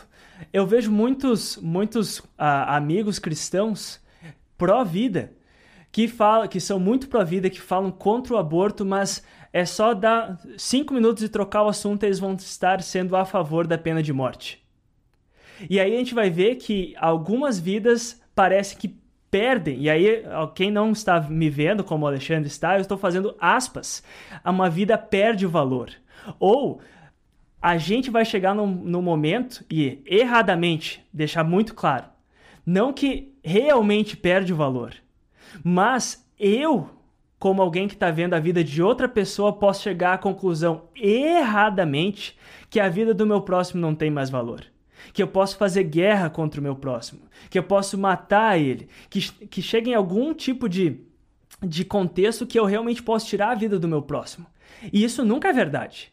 Eu vejo muitos, muitos ah, amigos cristãos pró-vida que falam, que são muito pró-vida, que falam contra o aborto, mas é só dar cinco minutos e trocar o assunto, eles vão estar sendo a favor da pena de morte. E aí a gente vai ver que algumas vidas parece que perdem. E aí, quem não está me vendo, como o Alexandre está, eu estou fazendo aspas. Uma vida perde o valor. Ou a gente vai chegar no, no momento e erradamente deixar muito claro, não que realmente perde o valor, mas eu, como alguém que está vendo a vida de outra pessoa, posso chegar à conclusão erradamente que a vida do meu próximo não tem mais valor. Que eu posso fazer guerra contra o meu próximo, que eu posso matar ele, que, que chegue em algum tipo de, de contexto que eu realmente posso tirar a vida do meu próximo. E isso nunca é verdade.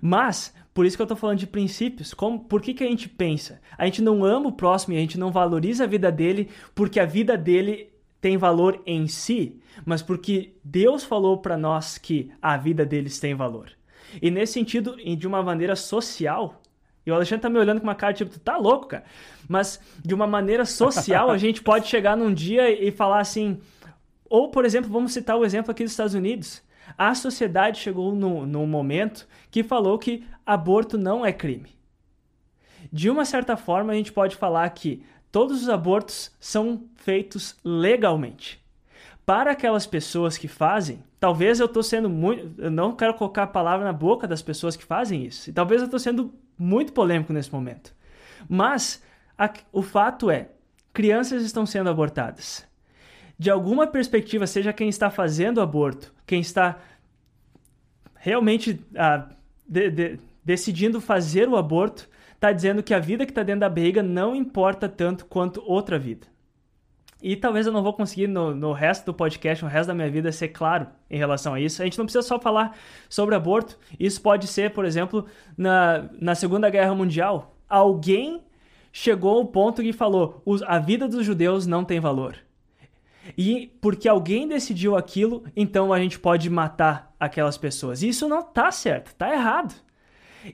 Mas por isso que eu estou falando de princípios. Como, por que, que a gente pensa? A gente não ama o próximo e a gente não valoriza a vida dele porque a vida dele tem valor em si, mas porque Deus falou para nós que a vida deles tem valor. E nesse sentido, de uma maneira social, e o Alexandre tá me olhando com uma cara tipo, tá louco, cara. Mas de uma maneira social, a gente pode chegar num dia e falar assim. Ou, por exemplo, vamos citar o exemplo aqui dos Estados Unidos. A sociedade chegou num momento que falou que aborto não é crime. De uma certa forma, a gente pode falar que todos os abortos são feitos legalmente. Para aquelas pessoas que fazem, talvez eu estou sendo muito. Eu não quero colocar a palavra na boca das pessoas que fazem isso. E talvez eu estou sendo muito polêmico nesse momento. Mas a, o fato é: crianças estão sendo abortadas. De alguma perspectiva, seja quem está fazendo o aborto, quem está realmente ah, de, de, decidindo fazer o aborto, está dizendo que a vida que está dentro da barriga não importa tanto quanto outra vida. E talvez eu não vou conseguir no, no, resto do podcast, no resto da minha vida, ser claro em relação a isso. A gente não precisa só falar sobre aborto. Isso pode ser, por exemplo, na, na Segunda Guerra Mundial. Alguém chegou ao ponto que falou: a vida dos judeus não tem valor. E porque alguém decidiu aquilo, então a gente pode matar aquelas pessoas. E isso não está certo, está errado.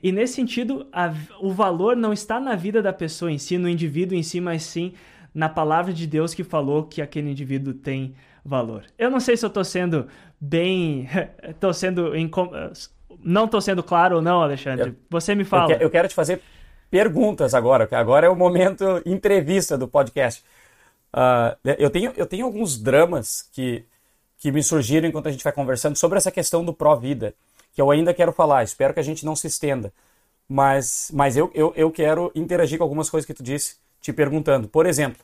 E nesse sentido, a, o valor não está na vida da pessoa em si, no indivíduo em si, mas sim na palavra de Deus que falou que aquele indivíduo tem valor. Eu não sei se eu estou sendo bem. <laughs> estou sendo. Não estou sendo claro ou não, Alexandre. Eu, Você me fala. Eu, que, eu quero te fazer perguntas agora, que agora é o momento entrevista do podcast. Uh, eu, tenho, eu tenho alguns dramas que, que me surgiram enquanto a gente vai conversando sobre essa questão do pró-vida que eu ainda quero falar. Espero que a gente não se estenda. Mas, mas eu, eu, eu quero interagir com algumas coisas que tu disse, te perguntando. Por exemplo,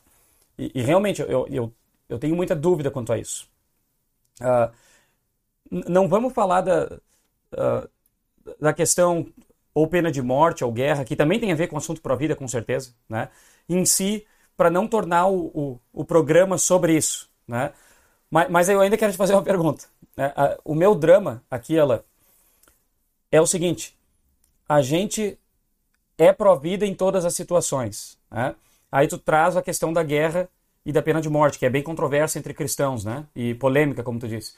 e, e realmente eu, eu, eu tenho muita dúvida quanto a isso. Uh, não vamos falar da, uh, da questão ou pena de morte ou guerra, que também tem a ver com o assunto pró-vida, com certeza, né? em si, para não tornar o, o, o, programa sobre isso. Né? Mas, mas eu ainda quero te fazer uma <laughs> pergunta. Né? O meu drama aqui, ela é o seguinte: a gente é provida em todas as situações. Né? Aí tu traz a questão da guerra e da pena de morte, que é bem controversa entre cristãos, né? E polêmica, como tu disse.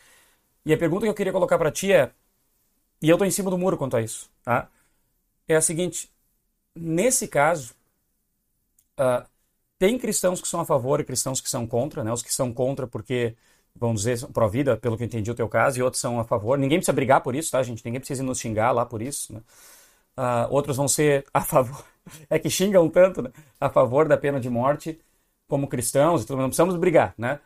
E a pergunta que eu queria colocar para ti é, e eu tô em cima do muro quanto a isso, tá? É a seguinte: nesse caso, uh, tem cristãos que são a favor e cristãos que são contra, né? Os que são contra porque vamos dizer, pró-vida, pelo que eu entendi o teu caso, e outros são a favor. Ninguém precisa brigar por isso, tá, gente? Ninguém precisa nos xingar lá por isso, né? Uh, outros vão ser a favor, <laughs> é que xingam tanto, né? A favor da pena de morte, como cristãos, então não precisamos brigar, né?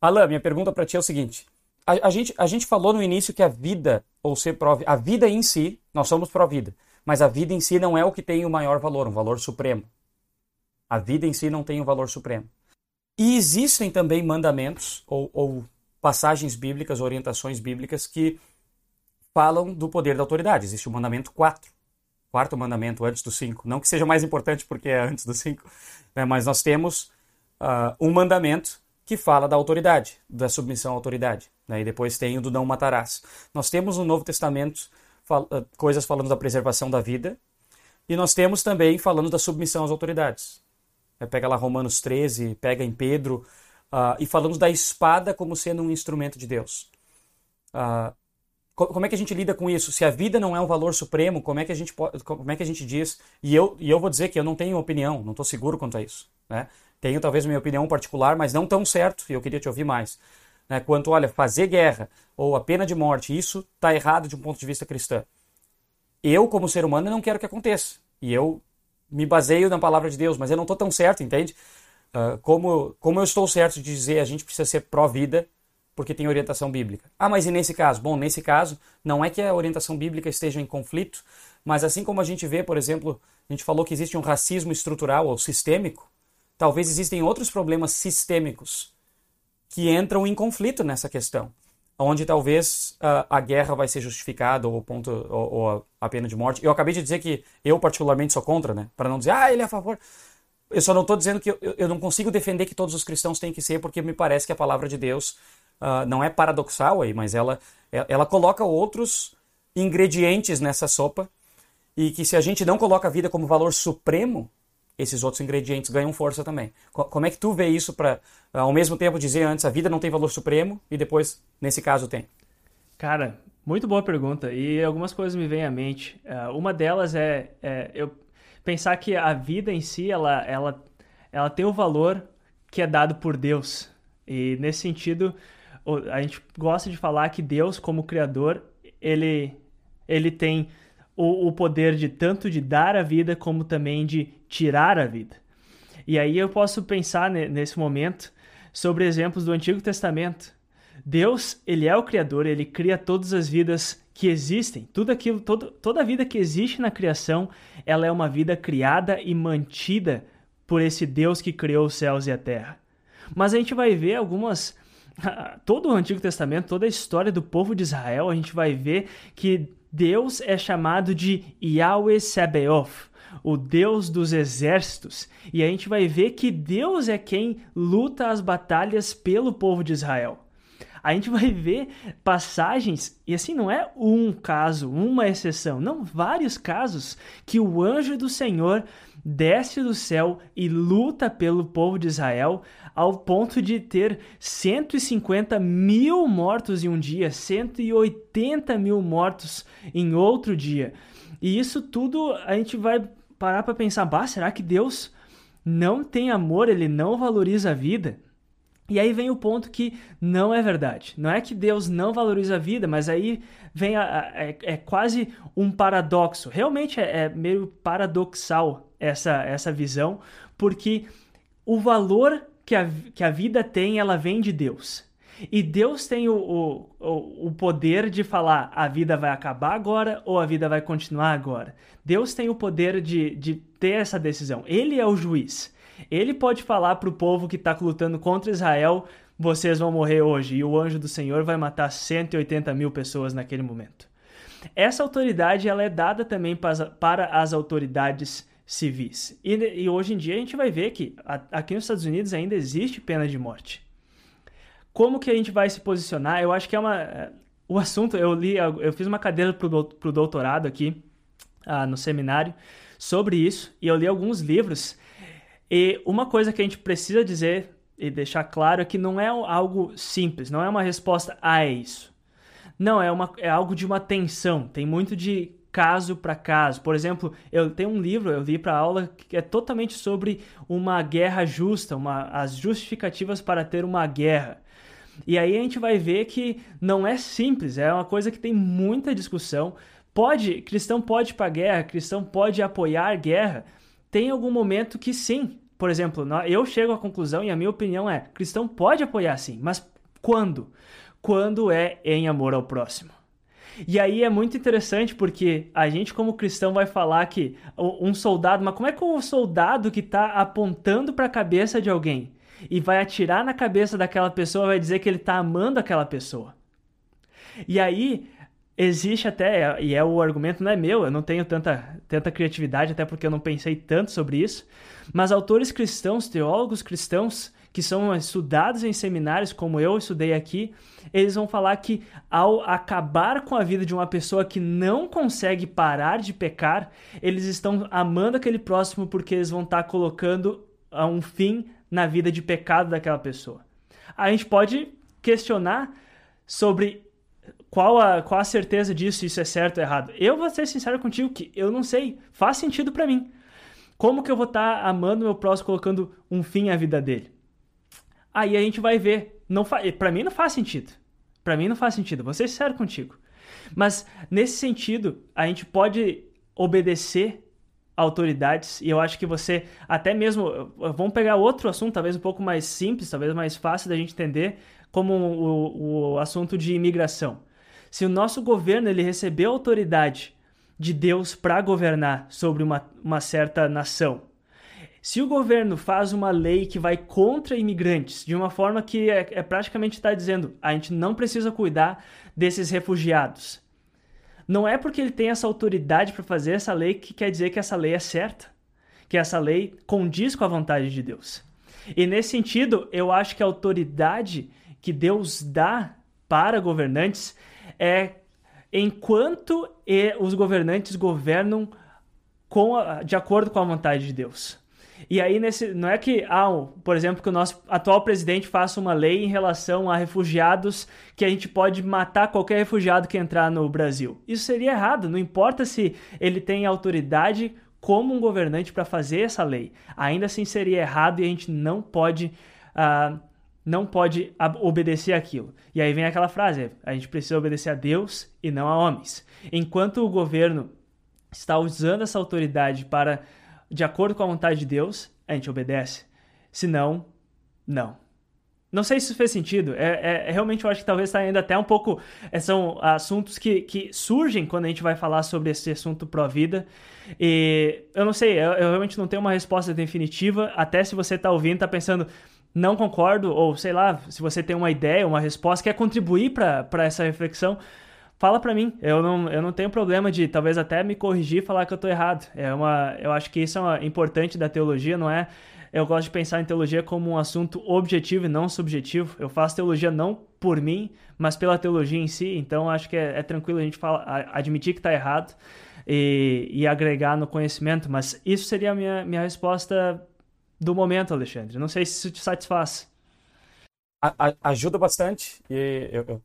Alain, minha pergunta para ti é o seguinte: a, a, gente, a gente falou no início que a vida, ou ser pró a vida em si, nós somos pró-vida, mas a vida em si não é o que tem o maior valor, um valor supremo. A vida em si não tem um valor supremo. E existem também mandamentos ou, ou passagens bíblicas, orientações bíblicas que falam do poder da autoridade. Existe o mandamento 4, quarto mandamento antes do 5. Não que seja mais importante porque é antes do 5, né? mas nós temos uh, um mandamento que fala da autoridade, da submissão à autoridade. Né? E depois tem o do não matarás. Nós temos no Novo Testamento fal uh, coisas falando da preservação da vida e nós temos também falando da submissão às autoridades. É, pega lá Romanos 13, pega em Pedro, uh, e falamos da espada como sendo um instrumento de Deus. Uh, como é que a gente lida com isso? Se a vida não é um valor supremo, como é que a gente pode, como é que a gente diz? E eu, e eu vou dizer que eu não tenho opinião, não estou seguro quanto a isso. Né? Tenho talvez minha opinião particular, mas não tão certo, e eu queria te ouvir mais. Né? Quanto, olha, fazer guerra ou a pena de morte, isso está errado de um ponto de vista cristão. Eu, como ser humano, não quero que aconteça. E eu me baseio na palavra de Deus, mas eu não estou tão certo, entende? Uh, como, como eu estou certo de dizer a gente precisa ser pró-vida porque tem orientação bíblica. Ah, mas e nesse caso? Bom, nesse caso, não é que a orientação bíblica esteja em conflito, mas assim como a gente vê, por exemplo, a gente falou que existe um racismo estrutural ou sistêmico, talvez existem outros problemas sistêmicos que entram em conflito nessa questão onde talvez uh, a guerra vai ser justificada ou, ponto, ou, ou, a pena de morte. Eu acabei de dizer que eu particularmente sou contra, né? Para não dizer, ah, ele é a favor. Eu só não estou dizendo que eu, eu, não consigo defender que todos os cristãos têm que ser, porque me parece que a palavra de Deus uh, não é paradoxal aí, mas ela, ela coloca outros ingredientes nessa sopa e que se a gente não coloca a vida como valor supremo, esses outros ingredientes ganham força também. Como é que tu vê isso para, ao mesmo tempo, dizer antes a vida não tem valor supremo e depois, nesse caso, tem? Cara, muito boa pergunta e algumas coisas me vêm à mente. Uh, uma delas é, é, eu pensar que a vida em si ela, ela, ela tem o valor que é dado por Deus e nesse sentido a gente gosta de falar que Deus como criador ele ele tem o, o poder de tanto de dar a vida como também de tirar a vida. E aí eu posso pensar nesse momento sobre exemplos do Antigo Testamento. Deus, ele é o criador, ele cria todas as vidas que existem. Tudo aquilo, todo, toda a vida que existe na criação, ela é uma vida criada e mantida por esse Deus que criou os céus e a terra. Mas a gente vai ver algumas <laughs> todo o Antigo Testamento, toda a história do povo de Israel, a gente vai ver que Deus é chamado de Yahweh Sabaoth, o Deus dos exércitos, e a gente vai ver que Deus é quem luta as batalhas pelo povo de Israel. A gente vai ver passagens, e assim não é um caso, uma exceção, não, vários casos que o anjo do Senhor desce do céu e luta pelo povo de Israel, ao ponto de ter 150 mil mortos em um dia, 180 mil mortos em outro dia. E isso tudo a gente vai parar para pensar: bah, será que Deus não tem amor, ele não valoriza a vida? E aí vem o ponto que não é verdade. Não é que Deus não valoriza a vida, mas aí vem a, a, é, é, quase um paradoxo. Realmente é, é meio paradoxal essa, essa visão, porque o valor que a, que a vida tem, ela vem de Deus. E Deus tem o, o, o poder de falar a vida vai acabar agora ou a vida vai continuar agora. Deus tem o poder de, de ter essa decisão. Ele é o juiz. Ele pode falar para o povo que está lutando contra Israel: vocês vão morrer hoje. E o anjo do Senhor vai matar 180 mil pessoas naquele momento. Essa autoridade ela é dada também para, para as autoridades civis. E, e, hoje em dia a gente vai ver que a, aqui nos Estados Unidos ainda existe pena de morte. Como que a gente vai se posicionar? Eu acho que é uma. O assunto, eu li, eu fiz uma cadeira para o doutorado aqui ah, no seminário sobre isso, e eu li alguns livros. E uma coisa que a gente precisa dizer e deixar claro é que não é algo simples, não é uma resposta a é isso. Não, é, uma, é algo de uma tensão, tem muito de caso para caso. Por exemplo, eu tenho um livro, eu li para aula que é totalmente sobre uma guerra justa, uma, as justificativas para ter uma guerra. E aí a gente vai ver que não é simples, é uma coisa que tem muita discussão. Pode, cristão pode ir para guerra, cristão pode apoiar guerra. Tem algum momento que sim. Por exemplo, eu chego à conclusão e a minha opinião é: cristão pode apoiar sim, mas quando? Quando é em amor ao próximo. E aí é muito interessante porque a gente, como cristão, vai falar que um soldado, mas como é que o soldado que está apontando para a cabeça de alguém e vai atirar na cabeça daquela pessoa vai dizer que ele está amando aquela pessoa? E aí existe até, e é o argumento não é meu, eu não tenho tanta, tanta criatividade, até porque eu não pensei tanto sobre isso, mas autores cristãos, teólogos cristãos, que são estudados em seminários, como eu estudei aqui, eles vão falar que ao acabar com a vida de uma pessoa que não consegue parar de pecar, eles estão amando aquele próximo porque eles vão estar colocando um fim na vida de pecado daquela pessoa. A gente pode questionar sobre qual a, qual a certeza disso, isso é certo ou errado. Eu vou ser sincero contigo que eu não sei, faz sentido para mim. Como que eu vou estar amando meu próximo colocando um fim à vida dele? Aí a gente vai ver. Não fa... Para mim não faz sentido. Para mim não faz sentido. Vou ser sincero contigo. Mas nesse sentido, a gente pode obedecer autoridades e eu acho que você até mesmo vamos pegar outro assunto talvez um pouco mais simples talvez mais fácil da gente entender como o, o assunto de imigração se o nosso governo ele recebeu autoridade de Deus para governar sobre uma, uma certa nação se o governo faz uma lei que vai contra imigrantes, de uma forma que é, é praticamente está dizendo a gente não precisa cuidar desses refugiados, não é porque ele tem essa autoridade para fazer essa lei que quer dizer que essa lei é certa, que essa lei condiz com a vontade de Deus. E nesse sentido, eu acho que a autoridade que Deus dá para governantes é enquanto os governantes governam a, de acordo com a vontade de Deus. E aí, nesse, não é que, ah, por exemplo, que o nosso atual presidente faça uma lei em relação a refugiados que a gente pode matar qualquer refugiado que entrar no Brasil. Isso seria errado, não importa se ele tem autoridade como um governante para fazer essa lei. Ainda assim seria errado e a gente não pode. Uh, não pode obedecer aquilo. E aí vem aquela frase: a gente precisa obedecer a Deus e não a homens. Enquanto o governo está usando essa autoridade para de acordo com a vontade de Deus, a gente obedece. Se não, não. Não sei se isso fez sentido. É, é, é realmente eu acho que talvez está ainda até um pouco. É, são assuntos que, que surgem quando a gente vai falar sobre esse assunto pró-vida. E eu não sei, eu, eu, realmente não tenho uma resposta definitiva. Até se você está ouvindo, está pensando, não concordo, ou sei lá, se você tem uma ideia, uma resposta, quer contribuir para essa reflexão, fala para mim. Eu não, eu não tenho problema de talvez até me corrigir e falar que eu estou errado. É uma, eu acho que isso é uma, importante da teologia, não é? Eu gosto de pensar em teologia como um assunto objetivo e não subjetivo. Eu faço teologia não por mim, mas pela teologia em si. Então acho que é, é tranquilo a gente fala, admitir que está errado e, e, agregar no conhecimento. Mas isso seria a minha, minha resposta do momento, Alexandre. Não sei se isso te satisfaz. A, a, ajuda bastante e eu, eu,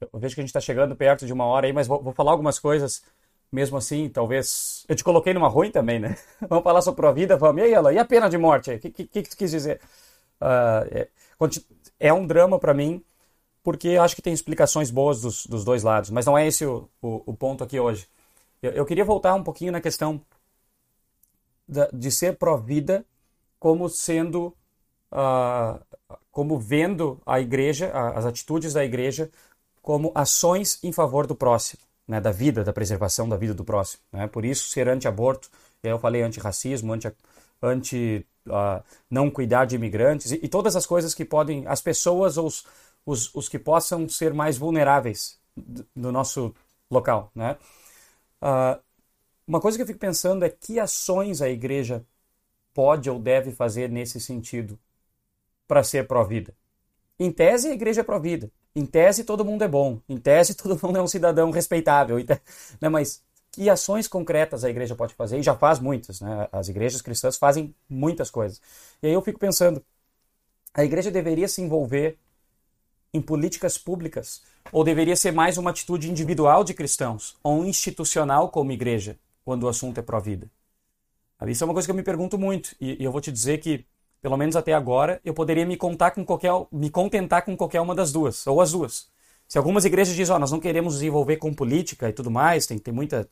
eu, vejo que a gente está chegando perto de uma hora aí, mas vou, vou falar algumas coisas mesmo assim, talvez. Eu te coloquei numa ruim também, né? <laughs> vamos falar sobre a vida, vamos. E aí, ela? E a pena de morte? O que, que, que, tu quis dizer? Uh, é, é, um drama para mim, porque acho que tem explicações boas dos, dos dois lados, mas não é esse o, o, o ponto aqui hoje. Eu, eu, queria voltar um pouquinho na questão da, de ser pró-vida como sendo. Uh, como vendo a igreja, as atitudes da igreja, como ações em favor do próximo né, da vida, da preservação da vida do próximo. Né? Por isso, ser anti-aborto, eu falei anti-racismo, anti, anti uh, não cuidar de imigrantes e, e, todas as coisas que podem, as pessoas ou os, os, os que possam ser mais vulneráveis no nosso local. Né? Uh, uma coisa que eu fico pensando é que ações a igreja pode ou deve fazer nesse sentido para ser pró-vida. Em tese, a igreja é pró-vida. Em tese, todo mundo é bom. Em tese, <laughs> todo mundo é um cidadão respeitável. <laughs> Né? Mas que ações concretas a igreja pode fazer? E já faz muitas. Né? As igrejas cristãs fazem muitas coisas. E aí eu fico pensando, a igreja deveria se envolver em políticas públicas? Ou deveria ser mais uma atitude individual de cristãos? Ou institucional como igreja, quando o assunto é pró-vida? Isso é uma coisa que eu me pergunto muito. E eu vou te dizer que pelo menos até agora, eu poderia me contar com qualquer, me contentar com qualquer uma das duas, ou as duas. Se algumas igrejas dizem, ó, oh, nós não queremos nos envolver com política e tudo mais, tem, muita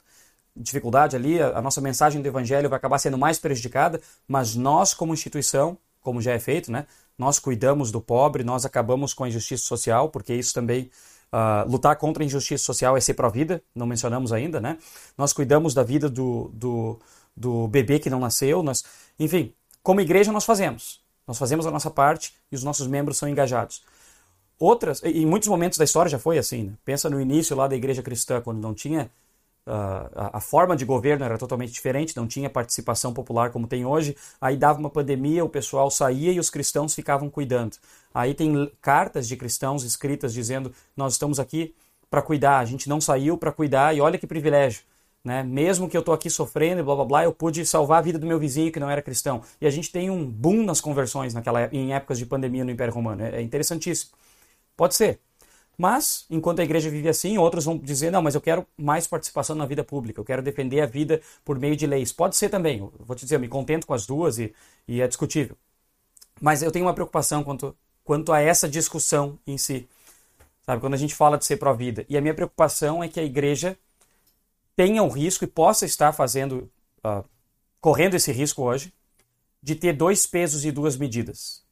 dificuldade ali, a, a nossa mensagem do evangelho vai acabar sendo mais prejudicada, mas nós como instituição, como já é feito, né, nós cuidamos do pobre, nós acabamos com a injustiça social, porque isso também Uh, lutar contra a injustiça social é ser pró-vida, não mencionamos ainda, né? Nós cuidamos da vida do, do, do bebê que não nasceu, nós, enfim, como igreja, nós fazemos. Nós fazemos a nossa parte e os nossos membros são engajados. Outras, em muitos momentos da história já foi assim. Né? Pensa no início lá da igreja cristã, quando não tinha. Uh, a, a, forma de governo era totalmente diferente, não tinha participação popular como tem hoje. Aí dava uma pandemia, o pessoal saía e os cristãos ficavam cuidando. Aí tem cartas de cristãos escritas dizendo: Nós estamos aqui para cuidar, a gente não saiu para cuidar e olha que privilégio né? Mesmo que eu estou aqui sofrendo e blá blá blá, eu pude salvar a vida do meu vizinho que não era cristão. E a gente tem um boom nas conversões naquela em épocas de pandemia no Império Romano. É, é interessantíssimo. Pode ser. Mas, enquanto a igreja vive assim, outros vão dizer: não, mas eu quero mais participação na vida pública, eu quero defender a vida por meio de leis. Pode ser também, eu vou te dizer, eu me contento com as duas e, e é discutível. Mas eu tenho uma preocupação quanto, quanto a essa discussão em si. Sabe, quando a gente fala de ser pró-vida. E a minha preocupação é que a igreja tenha o risco e possa estar fazendo, uh, correndo esse risco hoje, de ter dois pesos e duas medidas,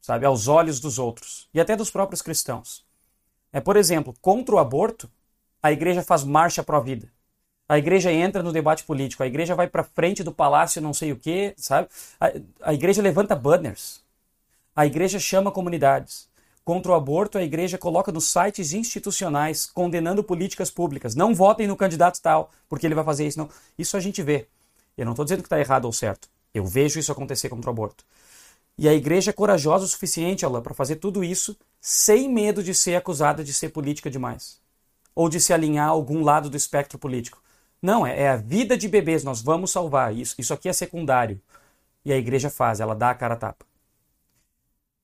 sabe, aos olhos dos outros e até dos próprios cristãos. É, por exemplo, contra o aborto, a igreja faz marcha pró-vida. A igreja entra no debate político, a igreja vai para frente do palácio, não sei o quê, sabe? A, a igreja levanta banners. A igreja chama comunidades contra o aborto, a igreja coloca nos sites institucionais condenando políticas públicas. Não votem no candidato tal, porque ele vai fazer isso. Não. Isso a gente vê. Eu não estou dizendo que está errado ou certo. Eu vejo isso acontecer contra o aborto. E a igreja é corajosa o suficiente, Alain, para fazer tudo isso sem medo de ser acusada de ser política demais. Ou de se alinhar a algum lado do espectro político. Não, é, é a vida de bebês, nós vamos salvar. Isso, isso aqui é secundário. E a igreja faz, ela dá a cara a tapa.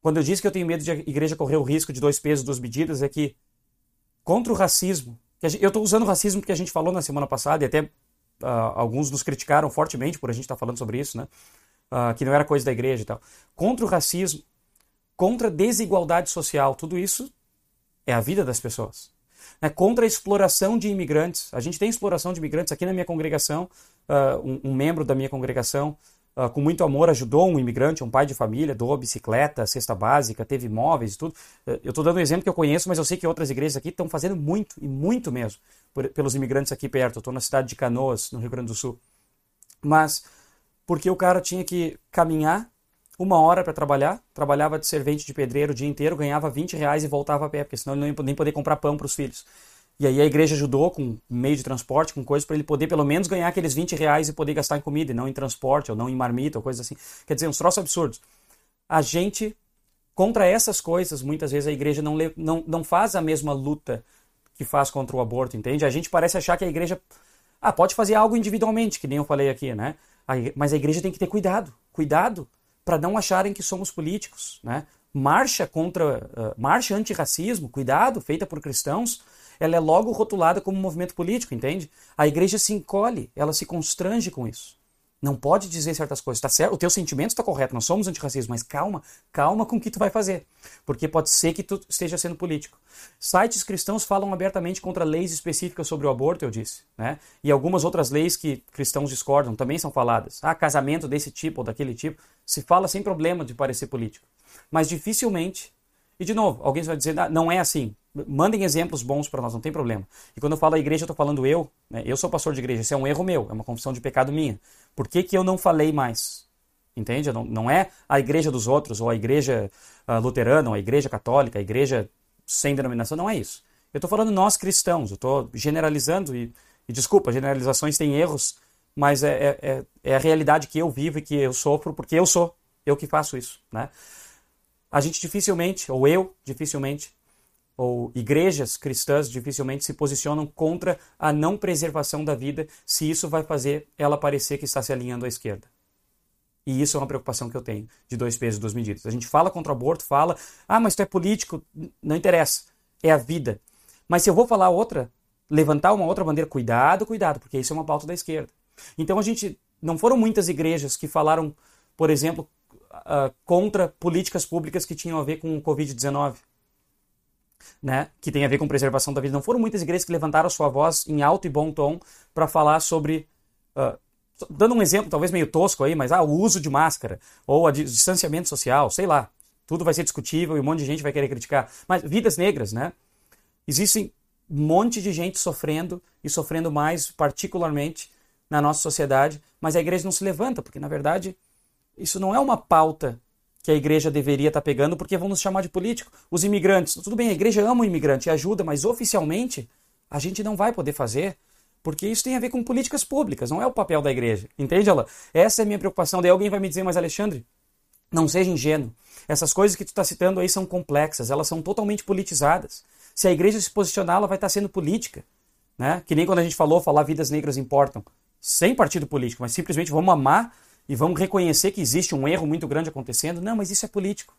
Quando eu disse que eu tenho medo de a igreja correr o risco de dois pesos, duas medidas, é que contra o racismo, eu estou usando o racismo porque a gente falou na semana passada e até uh, alguns nos criticaram fortemente por a gente estar tá falando sobre isso, né? Uh, que não era coisa da igreja e tal. Contra o racismo, contra a desigualdade social, tudo isso é a vida das pessoas. Né? Contra a exploração de imigrantes. A gente tem exploração de imigrantes aqui na minha congregação, uh, um, um, membro da minha congregação uh, com muito amor, ajudou um imigrante, um pai de família, doou bicicleta, cesta básica, teve móveis e tudo. Uh, eu estou dando um exemplo que eu conheço, mas eu sei que outras igrejas aqui estão fazendo muito, e muito mesmo, por, pelos imigrantes aqui perto. Estou na cidade de Canoas, no Rio Grande do Sul. Mas porque o cara tinha que caminhar uma hora para trabalhar, trabalhava de servente de pedreiro o dia inteiro, ganhava 20 reais e voltava a pé, porque senão ele não ia nem poder comprar pão para os filhos. E aí a igreja ajudou com meio de transporte, com coisas para ele poder pelo menos ganhar aqueles 20 reais e poder gastar em comida, e não em transporte, ou não em marmita, ou coisas assim. Quer dizer, uns troços absurdos. A gente, contra essas coisas, muitas vezes a igreja não, não, não faz a mesma luta que faz contra o aborto, entende? A gente parece achar que a igreja ah, pode fazer algo individualmente, que nem eu falei aqui, né? Mas a igreja tem que ter cuidado, cuidado para não acharem que somos políticos, né? Marcha contra, uh, marcha antirracismo, cuidado, feita por cristãos, ela é logo rotulada como um movimento político, entende? A igreja se encolhe, ela se constrange com isso. Não pode dizer certas coisas. Tá certo, o teu sentimento está correto, nós somos antirracismo, mas calma, calma com o que tu vai fazer. Porque pode ser que tu esteja sendo político. Sites cristãos falam abertamente contra leis específicas sobre o aborto, eu disse. Né? E algumas outras leis que cristãos discordam também são faladas. Ah, casamento desse tipo ou daquele tipo. Se fala sem problema de parecer político. Mas dificilmente. E de novo, alguém vai dizer, ah, não é assim. Mandem exemplos bons para nós, não tem problema. E quando eu falo a igreja, eu estou falando eu. Né? Eu sou pastor de igreja, isso é um erro meu, é uma confissão de pecado minha. Por que, que eu não falei mais? Entende? Não, não é a igreja dos outros, ou a igreja uh, luterana, ou a igreja católica, a igreja sem denominação, não é isso. Eu estou falando nós cristãos, eu estou generalizando, e, e, desculpa, generalizações têm erros, mas é, é, é, é a realidade que eu vivo e que eu sofro, porque eu sou, eu que faço isso. Né? A gente dificilmente, ou eu dificilmente, ou igrejas cristãs dificilmente se posicionam contra a não preservação da vida se isso vai fazer ela parecer que está se alinhando à esquerda. E isso é uma preocupação que eu tenho, de dois pesos, duas medidas. A gente fala contra o aborto, fala, ah, mas tu é político, não interessa, é a vida. Mas se eu vou falar outra, levantar uma outra bandeira, cuidado, cuidado, porque isso é uma pauta da esquerda. Então a gente, não foram muitas igrejas que falaram, por exemplo, uh, contra políticas públicas que tinham a ver com o Covid-19 né, que tem a ver com preservação da vida. Não foram muitas igrejas que levantaram sua voz em alto e bom tom para falar sobre. Uh, dando um exemplo, talvez meio tosco aí, mas ah, o uso de máscara, ou o distanciamento social, sei lá. Tudo vai ser discutível e um monte de gente vai querer criticar. Mas vidas negras, né? Existem um monte de gente sofrendo e sofrendo mais, particularmente na nossa sociedade, mas a igreja não se levanta, porque na verdade isso não é uma pauta que a igreja deveria estar tá pegando, porque vão nos chamar de político. Os imigrantes, tudo bem, a igreja ama o imigrante e ajuda, mas oficialmente a gente não vai poder fazer, porque isso tem a ver com políticas públicas, não é o papel da igreja. Entende, Alain? Essa é a minha preocupação. Daí alguém vai me dizer, mas Alexandre, não seja ingênuo. Essas coisas que tu está citando aí são complexas, elas são totalmente politizadas. Se a igreja se posicionar, ela vai estar tá sendo política. Né? Que nem quando a gente falou, falar vidas negras importam. Sem partido político, mas simplesmente vamos amar e vamos reconhecer que existe um erro muito grande acontecendo. Não, mas isso é político.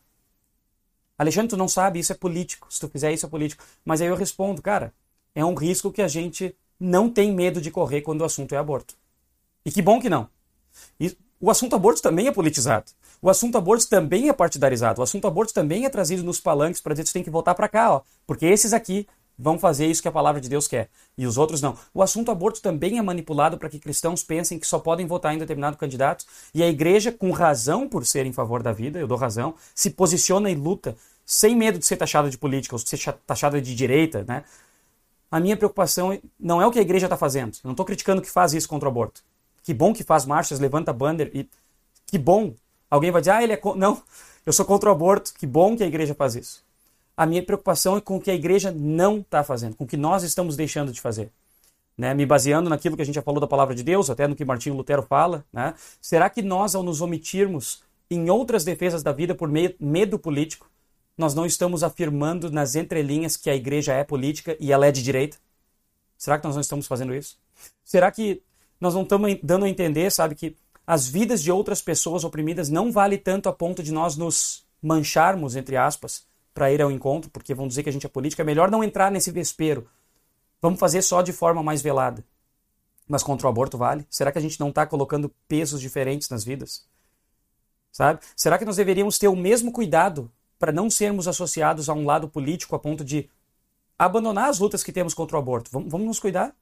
Alexandre, tu não sabe, isso é político. Se tu fizer isso é político. Mas aí eu respondo, cara, é um risco que a gente não tem medo de correr quando o assunto é aborto. E que bom que não. E o assunto aborto também é politizado. O assunto aborto também é partidarizado. O assunto aborto também é trazido nos palanques para dizer que você tem que voltar para cá, ó. Porque esses aqui vão fazer isso que a palavra de Deus quer. E os outros não. O assunto aborto também é manipulado para que cristãos pensem que só podem votar em determinado candidato. E a igreja, com razão por ser em favor da vida, eu dou razão, se posiciona e luta sem medo de ser taxada de política ou de ser taxada de direita, né? A minha preocupação não é o que a igreja está fazendo. Eu não estou criticando que faz isso contra o aborto. Que bom que faz marchas, levanta banner e que bom. Alguém vai dizer, ah, ele é. Não, eu sou contra o aborto. Que bom que a igreja faz isso. A minha preocupação é com o que a igreja não está fazendo, com o que nós estamos deixando de fazer. Né? Me baseando naquilo que a gente já falou da palavra de Deus, até no que Martinho Lutero fala, né? será que nós, ao nos omitirmos em outras defesas da vida por medo político, nós não estamos afirmando nas entrelinhas que a igreja é política e ela é de direita? Será que nós não estamos fazendo isso? Será que nós não estamos dando a entender, sabe, que as vidas de outras pessoas oprimidas não vale tanto a ponto de nós nos mancharmos, entre aspas, para ir ao encontro, porque vão dizer que a gente é política, é melhor não entrar nesse vespeiro. Vamos fazer só de forma mais velada. Mas contra o aborto vale? Será que a gente não está colocando pesos diferentes nas vidas? Sabe? Será que nós deveríamos ter o mesmo cuidado para não sermos associados a um lado político a ponto de abandonar as lutas que temos contra o aborto? Vamos, vamos nos cuidar?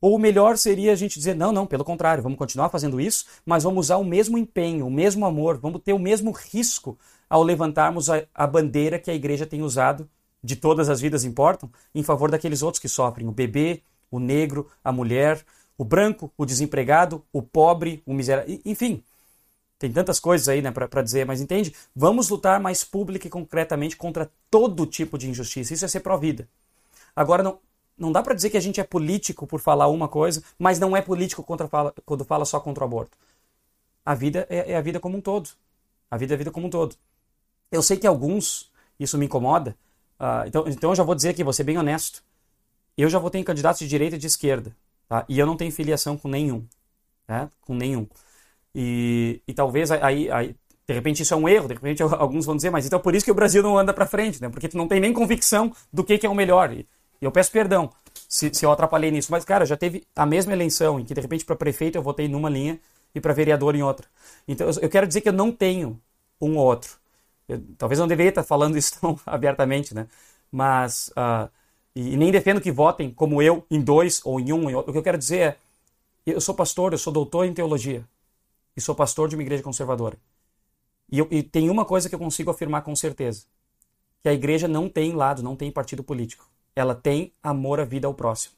Ou o melhor seria a gente dizer, não, não, pelo contrário, vamos continuar fazendo isso, mas vamos usar o mesmo empenho, o mesmo amor, vamos ter o mesmo risco ao levantarmos a, a bandeira que a igreja tem usado, de todas as vidas importam, em favor daqueles outros que sofrem, o bebê, o negro, a mulher, o branco, o desempregado, o pobre, o miserável, enfim. Tem tantas coisas aí né, para dizer, mas entende? Vamos lutar mais pública e concretamente contra todo tipo de injustiça. Isso é ser pró-vida. Agora, não, não dá para dizer que a gente é político por falar uma coisa, mas não é político contra fala, quando fala só contra o aborto. A vida é, é, a vida como um todo. A vida é a vida como um todo. Eu sei que alguns, isso me incomoda, uh, então, então eu já vou dizer aqui, vou ser bem honesto. Eu já votei em candidatos de direita e de esquerda, tá? e eu não tenho filiação com nenhum. Né? Com nenhum. E, e talvez aí, aí, de repente isso é um erro, de repente <laughs> alguns vão dizer, mas então por isso que o Brasil não anda para frente, né? porque tu não tem nem convicção do que, que é o melhor. E, eu peço perdão se, se eu atrapalhei nisso, mas, cara, já teve a mesma eleição em que, de repente, para prefeito eu votei numa linha e para vereador em outra. Então, eu quero dizer que eu não tenho um ou outro. Eu, talvez não deveria estar falando isso <laughs> tão abertamente, né? Mas, uh, e, e, nem defendo que votem como eu em dois ou em um. O que eu quero dizer é, eu sou pastor, eu sou doutor em teologia e sou pastor de uma igreja conservadora. E, eu, e tem uma coisa que eu consigo afirmar com certeza, que a igreja não tem lado, não tem partido político ela tem amor à vida ao próximo.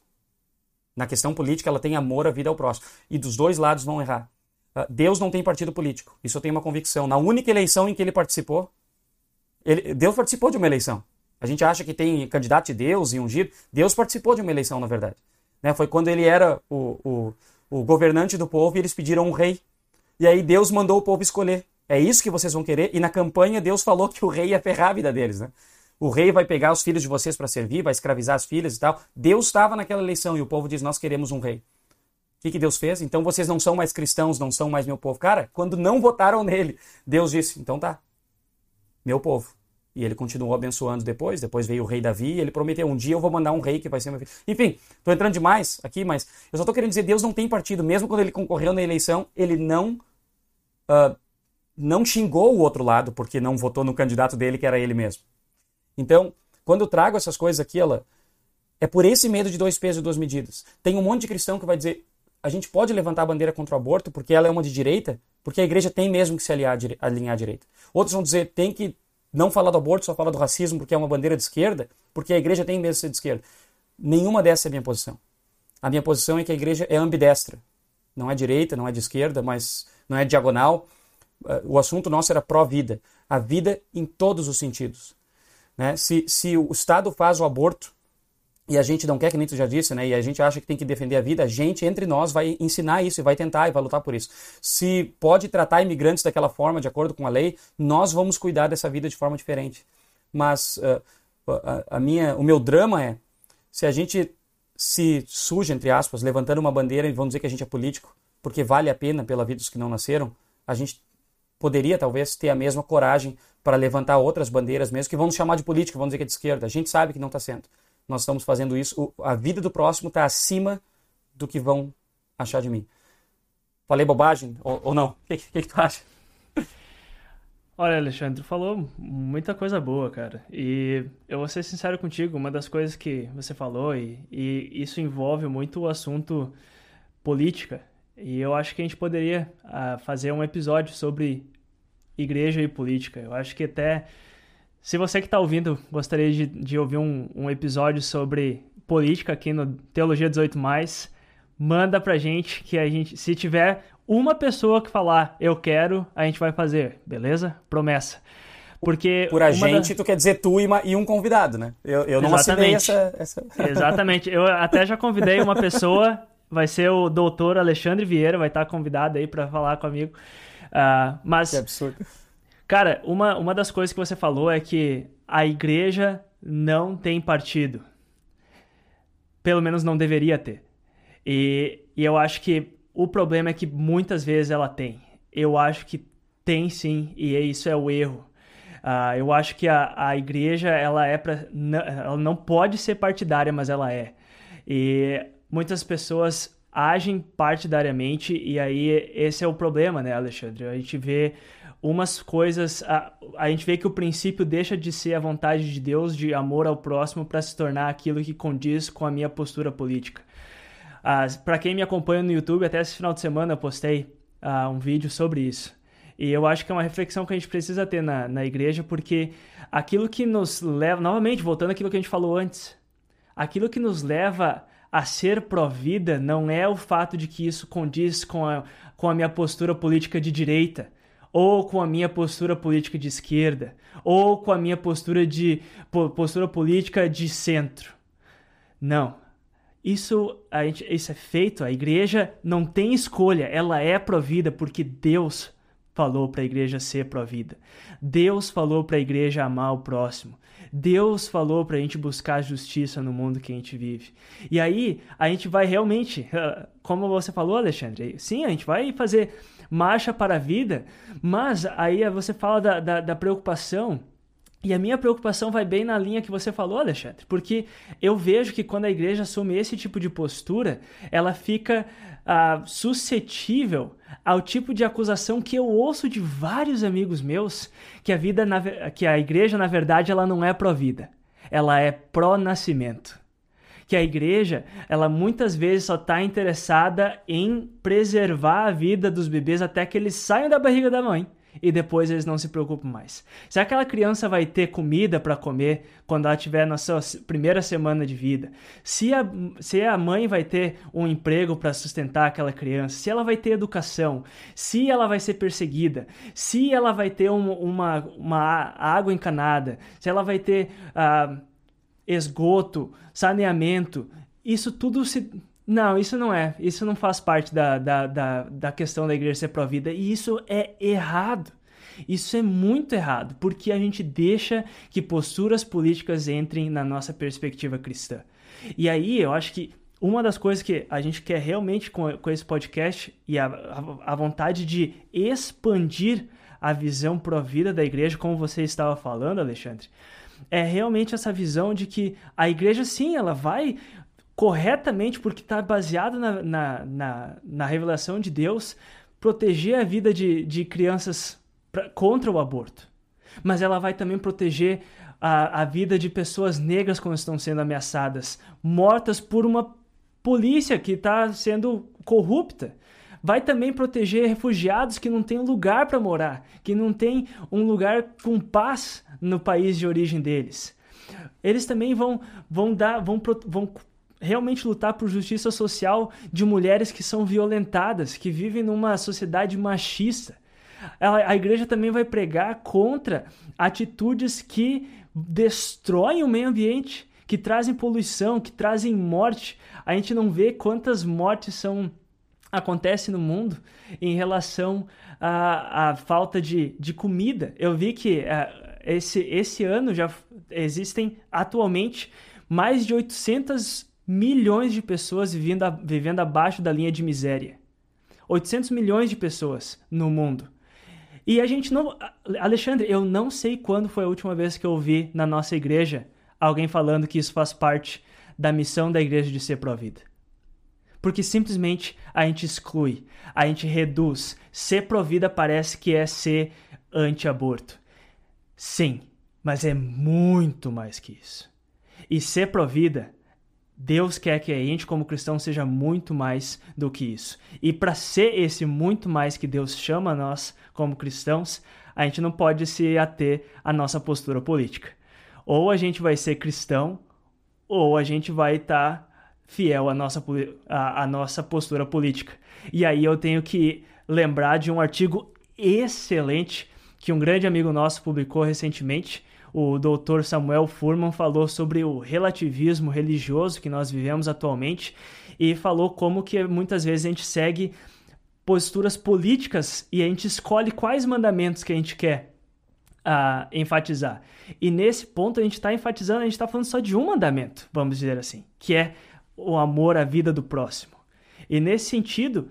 Na questão política, ela tem amor à vida ao próximo. E dos dois lados vão errar. Ah, Deus não tem partido político. Isso eu tenho uma convicção. Na única eleição em que ele participou, ele, Deus participou de uma eleição. A gente acha que tem candidato de Deus e ungido. Deus participou de uma eleição, na verdade. Né? Foi quando ele era o, o, o governante do povo e eles pediram um rei. E aí Deus mandou o povo escolher. É isso que vocês vão querer. E na campanha Deus falou que o rei ia ferrar a vida deles. Né? o rei vai pegar os filhos de vocês para servir, vai escravizar as filhas e tal. Deus estava naquela eleição e o povo diz: Nós queremos um rei. O que, Deus fez? Então vocês não são mais cristãos, não são mais meu povo. Cara, quando não votaram nele, Deus disse: Então tá, meu povo. E ele continuou abençoando depois. Depois veio o rei Davi e ele prometeu: Um dia eu vou mandar um rei que vai ser meu filho. Enfim, estou entrando demais aqui, mas eu só estou querendo dizer: Deus não tem partido. Mesmo quando ele concorreu na eleição, ele não. Uh, não xingou o outro lado porque não votou no candidato dele, que era ele mesmo. Então, quando eu trago essas coisas aqui, ela é por esse medo de dois pesos e duas medidas. Tem um monte de cristão que vai dizer: a gente pode levantar a bandeira contra o aborto porque ela é uma de direita, porque a igreja tem mesmo que se aliar, alinhar à direita. Outros vão dizer: tem que não falar do aborto, só falar do racismo porque é uma bandeira de esquerda, porque a igreja tem mesmo que ser de esquerda. Nenhuma dessas é a minha posição. A minha posição é que a igreja é ambidestra. Não é direita, não é de esquerda, mas não é diagonal. O assunto nosso era pró-vida. A vida em todos os sentidos. Né? Se, se o Estado faz o aborto e a gente não quer, que nem tu já disse, né? E a gente acha que tem que defender a vida, a gente, entre nós, vai ensinar isso e vai tentar e vai lutar por isso. Se pode tratar imigrantes daquela forma, de acordo com a lei, nós vamos cuidar dessa vida de forma diferente. Mas uh, a, a, minha, o meu drama é, se a gente se suja, entre aspas, levantando uma bandeira e vamos dizer que a gente é político, porque vale a pena pela vida dos que não nasceram, a gente poderia talvez ter a mesma coragem para levantar outras bandeiras mesmo, que vão nos chamar de política, vão dizer que é de esquerda. A gente sabe que não está sendo. Nós estamos fazendo isso. A vida do próximo está acima do que vão achar de mim. Falei bobagem ou, ou não? O <laughs> que, que, que tu acha? Olha, Alexandre, falou muita coisa boa, cara. E eu vou ser sincero contigo, uma das coisas que você falou, e, e isso envolve muito o assunto política. E eu acho que a gente poderia uh, fazer um episódio sobre igreja e política. Eu acho que até, se você que está ouvindo gostaria de, de ouvir um, um, episódio sobre política aqui no Teologia 18, manda pra gente que a gente, se tiver uma pessoa que falar eu quero, a gente vai fazer, beleza? Promessa. Porque por a gente, da... tu quer dizer tu e, uma, e um convidado, né? Eu, eu não assinei essa, essa... <laughs> Exatamente. Eu até já convidei uma pessoa, vai ser o doutor Alexandre Vieira, vai estar convidado aí para falar comigo. Uh, mas, que absurdo. Cara, uma, uma das coisas que você falou é que a igreja não tem partido. Pelo menos não deveria ter. E, e eu acho que o problema é que muitas vezes ela tem. Eu acho que tem sim, e isso é o erro. Uh, eu acho que a, a igreja ela é para ela não pode ser partidária, mas ela é. E muitas pessoas agem partidariamente e aí esse é o problema, né, Alexandre? A gente vê umas coisas, a, a gente vê que o princípio deixa de ser a vontade de Deus de amor ao próximo para se tornar aquilo que condiz com a minha postura política. Uh, para quem me acompanha no YouTube, até esse final de semana eu postei uh, um vídeo sobre isso. E eu acho que é uma reflexão que a gente precisa ter na, na igreja, porque aquilo que nos leva, novamente, voltando àquilo que a gente falou antes, aquilo que nos leva a ser pró-vida não é o fato de que isso condiz com a, com a minha postura política de direita, ou com a minha postura política de esquerda, ou com a minha postura de postura política de centro. Não. Isso, a gente, isso é feito, a igreja não tem escolha, ela é provida porque Deus falou para a igreja ser pró-vida. Deus falou para a igreja amar o próximo. Deus falou para a gente buscar justiça no mundo que a gente vive. E aí a gente vai realmente, <laughs> como você falou, Alexandre, sim, a gente vai fazer marcha para a vida, mas aí você fala da, da, da preocupação e a minha preocupação vai bem na linha que você falou, Alexandre, porque eu vejo que quando a igreja assume esse tipo de postura, ela fica uh, suscetível ao tipo de acusação que eu ouço de vários amigos meus, que a vida, na, que a igreja, na verdade, ela não é pró-vida, ela é pró-nascimento. Que a igreja, ela muitas vezes só está interessada em preservar a vida dos bebês até que eles saiam da barriga da mãe e depois eles não se preocupam mais. Se aquela criança vai ter comida para comer quando ela tiver na sua primeira semana de vida, se a, se a mãe vai ter um emprego para sustentar aquela criança, se ela vai ter educação, se ela vai ser perseguida, se ela vai ter um, uma, uma água encanada, se ela vai ter uh, esgoto, saneamento, isso tudo se não, isso não é. Isso não faz parte da, da, da, da questão da igreja ser pró-vida. E isso é errado. Isso é muito errado, porque a gente deixa que posturas políticas entrem na nossa perspectiva cristã. E aí eu acho que uma das coisas que a gente quer realmente com, com esse podcast e a, a, a vontade de expandir a visão pró-vida da igreja, como você estava falando, Alexandre, é realmente essa visão de que a igreja, sim, ela vai corretamente, porque está baseado na, na, na, na, revelação de Deus, proteger a vida de, de crianças pra, contra o aborto. Mas ela vai também proteger a, a vida de pessoas negras quando estão sendo ameaçadas, mortas por uma polícia que está sendo corrupta. Vai também proteger refugiados que não têm lugar para morar, que não têm um lugar com paz no país de origem deles. Eles também vão, vão dar, vão, vão realmente lutar por justiça social de mulheres que são violentadas, que vivem numa sociedade machista. A, a igreja também vai pregar contra atitudes que destroem o meio ambiente, que trazem poluição, que trazem morte. A gente não vê quantas mortes são acontecem no mundo em relação à, à falta de, de comida. Eu vi que uh, esse, esse ano já existem atualmente mais de 800 milhões de pessoas vivendo, a, vivendo abaixo da linha de miséria. 800 milhões de pessoas no mundo. E a gente não. Alexandre, eu não sei quando foi a última vez que eu ouvi na nossa igreja alguém falando que isso faz parte da missão da igreja de ser pró-vida. Porque simplesmente a gente exclui, a gente reduz. Ser pró-vida parece que é ser anti-aborto. Sim, mas é muito mais que isso. E ser pró-vida Deus quer que a gente, como cristão, seja muito mais do que isso. E para ser esse muito mais que Deus chama nós como cristãos, a gente não pode se ater à nossa postura política. Ou a gente vai ser cristão, ou a gente vai estar tá fiel à nossa, à, à nossa postura política. E aí eu tenho que lembrar de um artigo excelente que um grande amigo nosso publicou recentemente o Dr. Samuel Furman falou sobre o relativismo religioso que nós vivemos atualmente e falou como que muitas vezes a gente segue posturas políticas e a gente escolhe quais mandamentos que a gente quer uh, enfatizar. E nesse ponto a gente está enfatizando, a gente está falando só de um mandamento, vamos dizer assim, que é o amor à vida do próximo. E nesse sentido,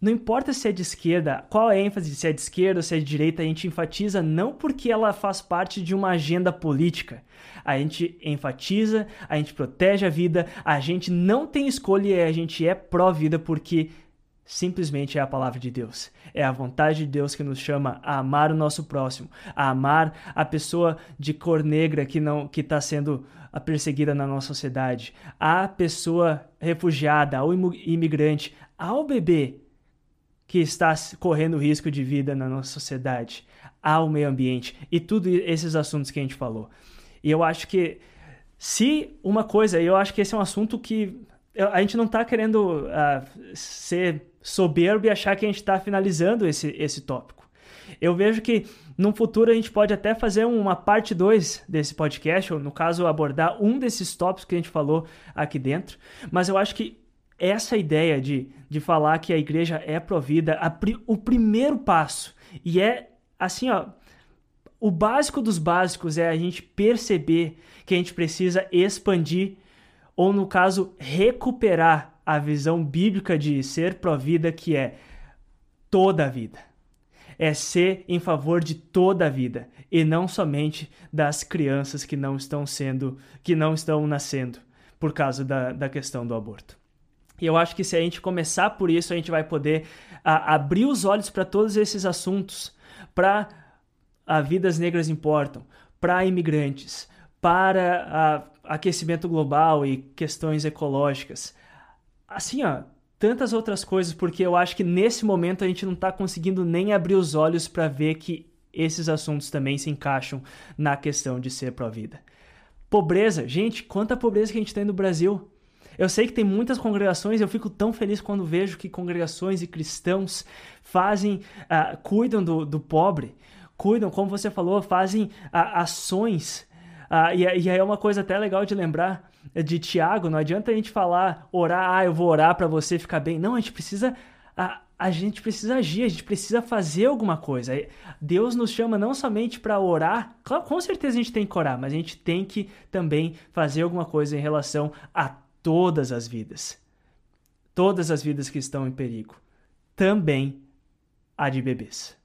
não importa se é de esquerda, qual é a ênfase, se é de esquerda ou se é de direita, a gente enfatiza não porque ela faz parte de uma agenda política. A gente enfatiza, a gente protege a vida, a gente não tem escolha e a gente é pró-vida porque simplesmente é a palavra de Deus. É a vontade de Deus que nos chama a amar o nosso próximo, a amar a pessoa de cor negra que não que está sendo perseguida na nossa sociedade, a pessoa refugiada, ao imigrante, ao bebê que está correndo risco de vida na nossa sociedade, ao meio ambiente e tudo esses assuntos que a gente falou. E eu acho que se uma coisa, eu acho que esse é um assunto que a gente não está querendo uh, ser soberbo e achar que a gente está finalizando esse, esse tópico. Eu vejo que no futuro a gente pode até fazer uma parte 2 desse podcast, ou no caso abordar um desses tópicos que a gente falou aqui dentro, mas eu acho que essa ideia de, de falar que a igreja é provida, a, o primeiro passo, e é assim, ó, o básico dos básicos é a gente perceber que a gente precisa expandir ou no caso recuperar a visão bíblica de ser provida que é toda a vida. É ser em favor de toda a vida e não somente das crianças que não estão sendo, que não estão nascendo por causa da, da questão do aborto. E eu acho que se a gente começar por isso, a gente vai poder a, abrir os olhos para todos esses assuntos, para a vidas negras importam, para imigrantes, para aquecimento global e questões ecológicas. Assim, ó, tantas outras coisas, porque eu acho que nesse momento a gente não está conseguindo nem abrir os olhos para ver que esses assuntos também se encaixam na questão de ser pró-vida. Pobreza, gente, quanta pobreza que a gente tem no Brasil. Eu sei que tem muitas congregações, eu fico tão feliz quando vejo que congregações e cristãos fazem, uh, cuidam do, do pobre, cuidam, como você falou, fazem uh, ações ah, e, e aí é uma coisa até legal de lembrar de Tiago, não adianta a gente falar, orar, ah, eu vou orar para você ficar bem. Não, a gente precisa a, a gente precisa agir, a gente precisa fazer alguma coisa. Deus nos chama não somente para orar, claro, com certeza a gente tem que orar, mas a gente tem que também fazer alguma coisa em relação a todas as vidas. Todas as vidas que estão em perigo. Também a de bebês.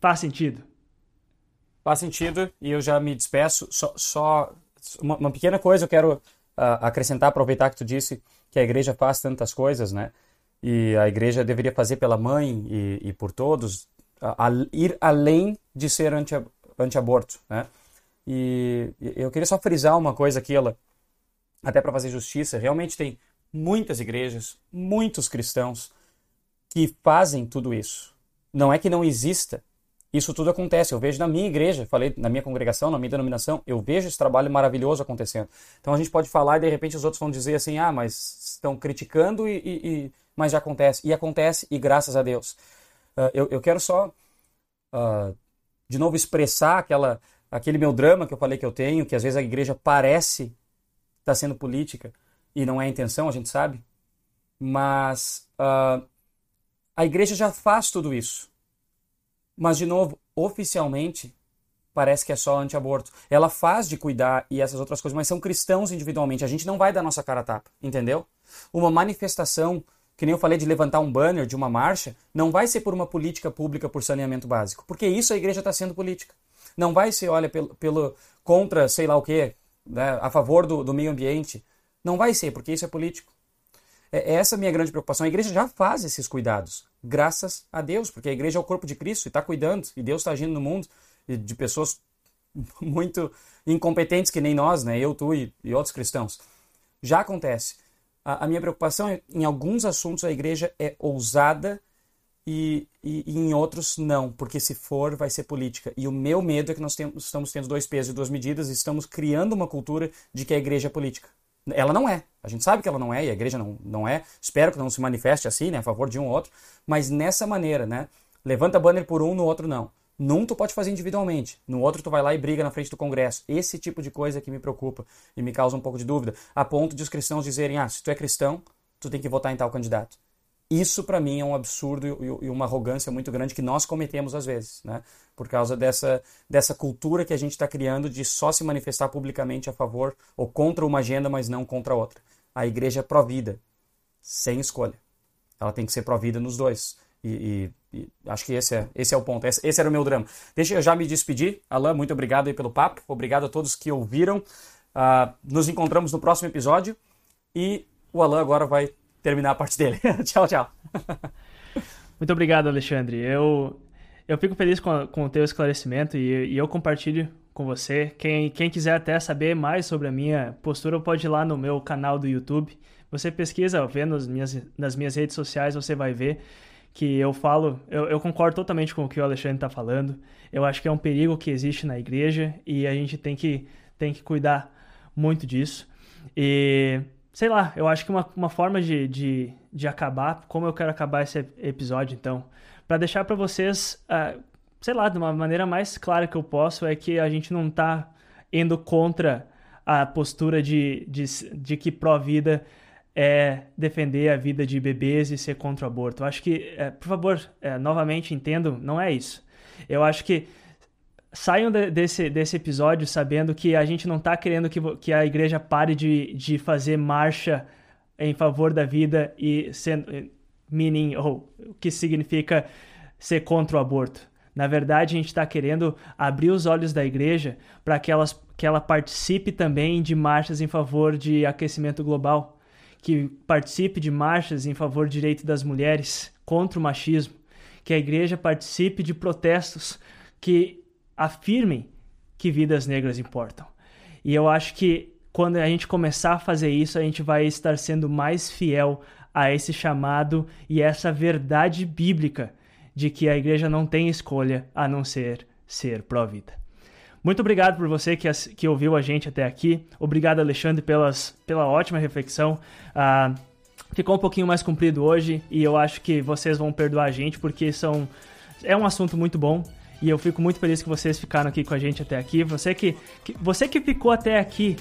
Faz sentido? Faz sentido e eu já me despeço. Só, só uma, uma, pequena coisa eu quero uh, acrescentar, aproveitar que tu disse que a igreja faz tantas coisas, né? E a igreja deveria fazer pela mãe e, e por todos, a, a, ir além de ser anti-aborto, anti né? E eu queria só frisar uma coisa aqui, ela, até para fazer justiça, realmente tem muitas igrejas, muitos cristãos que fazem tudo isso. Não é que não exista, isso tudo acontece. Eu vejo na minha igreja, falei na minha congregação, na minha denominação, eu vejo esse trabalho maravilhoso acontecendo. Então a gente pode falar e de repente os outros vão dizer assim: ah, mas estão criticando e, e, e... mas já acontece. E acontece e graças a Deus. Uh, eu, eu, quero só, uh, de novo, expressar aquela, aquele meu drama que eu falei que eu tenho, que às vezes a igreja parece estar tá sendo política e não é a intenção, a gente sabe. Mas uh, a igreja já faz tudo isso. Mas, de novo, oficialmente, parece que é só anti-aborto. Ela faz de cuidar e essas outras coisas, mas são cristãos individualmente. A gente não vai dar nossa cara a tapa, entendeu? Uma manifestação, que nem eu falei de levantar um banner de uma marcha, não vai ser por uma política pública por saneamento básico, porque isso a igreja está sendo política. Não vai ser, olha, pelo, pelo contra, sei lá o quê, né, a favor do, do meio ambiente. Não vai ser, porque isso é político. É, é essa a minha grande preocupação. A igreja já faz esses cuidados, graças a Deus, porque a igreja é o corpo de Cristo e está cuidando, e Deus está agindo no mundo de pessoas <laughs> muito incompetentes que nem nós, né? eu, tu e, e outros cristãos. Já acontece. A, a, minha preocupação é, em alguns assuntos a igreja é ousada e, e, e, em outros não, porque se for vai ser política. E o meu medo é que nós temos, estamos tendo dois pesos e duas medidas e estamos criando uma cultura de que a igreja é política. Ela não é. A gente sabe que ela não é e a igreja não, não é. Espero que não se manifeste assim, né, a favor de um ou outro. Mas nessa maneira, né? Levanta banner por um, no outro não. Num tu pode fazer individualmente, no outro tu vai lá e briga na frente do Congresso. Esse tipo de coisa que me preocupa e me causa um pouco de dúvida, a ponto de os cristãos dizerem: ah, se tu é cristão, tu tem que votar em tal candidato. Isso para mim é um absurdo e uma arrogância muito grande que nós cometemos às vezes, né? Por causa dessa, dessa cultura que a gente está criando de só se manifestar publicamente a favor ou contra uma agenda, mas não contra outra. A igreja é pró-vida, sem escolha. Ela tem que ser pró-vida nos dois. E, e, e, acho que esse é, esse é o ponto. Esse, esse, era o meu drama. Deixa eu já me despedir. Alain, muito obrigado aí pelo papo. Obrigado a todos que ouviram. Uh, nos encontramos no próximo episódio. E o Alain agora vai terminar a parte dele. <laughs> tchau, tchau. Muito obrigado, Alexandre. Eu, eu fico feliz com, com o teu esclarecimento e, e eu compartilho com você. Quem, quem quiser até saber mais sobre a minha postura, pode ir lá no meu canal do YouTube. Você pesquisa, vê nas minhas, nas minhas redes sociais, você vai ver que eu falo, eu, eu concordo totalmente com o que o Alexandre está falando. Eu acho que é um perigo que existe na igreja e a gente tem que, tem que cuidar muito disso. E sei lá, eu acho que uma, uma forma de, de, de acabar, como eu quero acabar esse episódio, então, para deixar para vocês, uh, sei lá, de uma maneira mais clara que eu posso, é que a gente não tá indo contra a postura de, de, de que pró-vida é defender a vida de bebês e ser contra o aborto. Eu acho que, é, por favor, é, novamente entendo, não é isso. Eu acho que saiam de, desse, desse episódio sabendo que a gente não está querendo que, que a igreja pare de, de fazer marcha em favor da vida e sendo meaning ou o que significa ser contra o aborto. Na verdade, a gente está querendo abrir os olhos da igreja para que, que ela participe também de marchas em favor de aquecimento global, que participe de marchas em favor do direito das mulheres, contra o machismo, que a igreja participe de protestos que afirmem que vidas negras importam. E eu acho que quando a gente começar a fazer isso, a gente vai estar sendo mais fiel a esse chamado e essa verdade bíblica de que a igreja não tem escolha a não ser ser pró-vida. Muito obrigado por você que, que ouviu a gente até aqui. Obrigado, Alexandre, pelas, pela ótima reflexão. Uh, ficou um pouquinho mais comprido hoje e eu acho que vocês vão perdoar a gente porque são, é um assunto muito bom e eu fico muito feliz que vocês ficaram aqui com a gente até aqui. Você que, que você que ficou até aqui,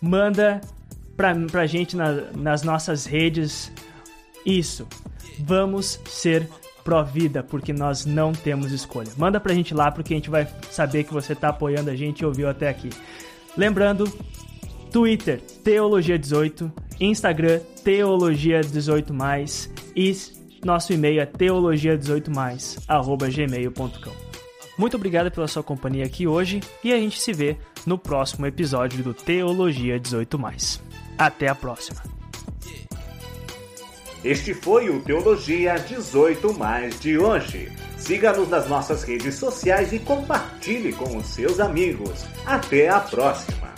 manda pra, pra gente na, nas nossas redes isso. Vamos ser pró-vida, porque nós não temos escolha. Manda pra gente lá, porque a gente vai saber que você tá apoiando a gente e ouviu até aqui. Lembrando, Twitter, Teologia18, Instagram, Teologia18+, e nosso e-mail é teologia18mais@gmail.com. Muito obrigado pela sua companhia aqui hoje e a gente se vê no próximo episódio do Teologia 18 Até a próxima. Este foi o Teologia 18 de hoje. Siga-nos nas nossas redes sociais e compartilhe com os seus amigos. Até a próxima.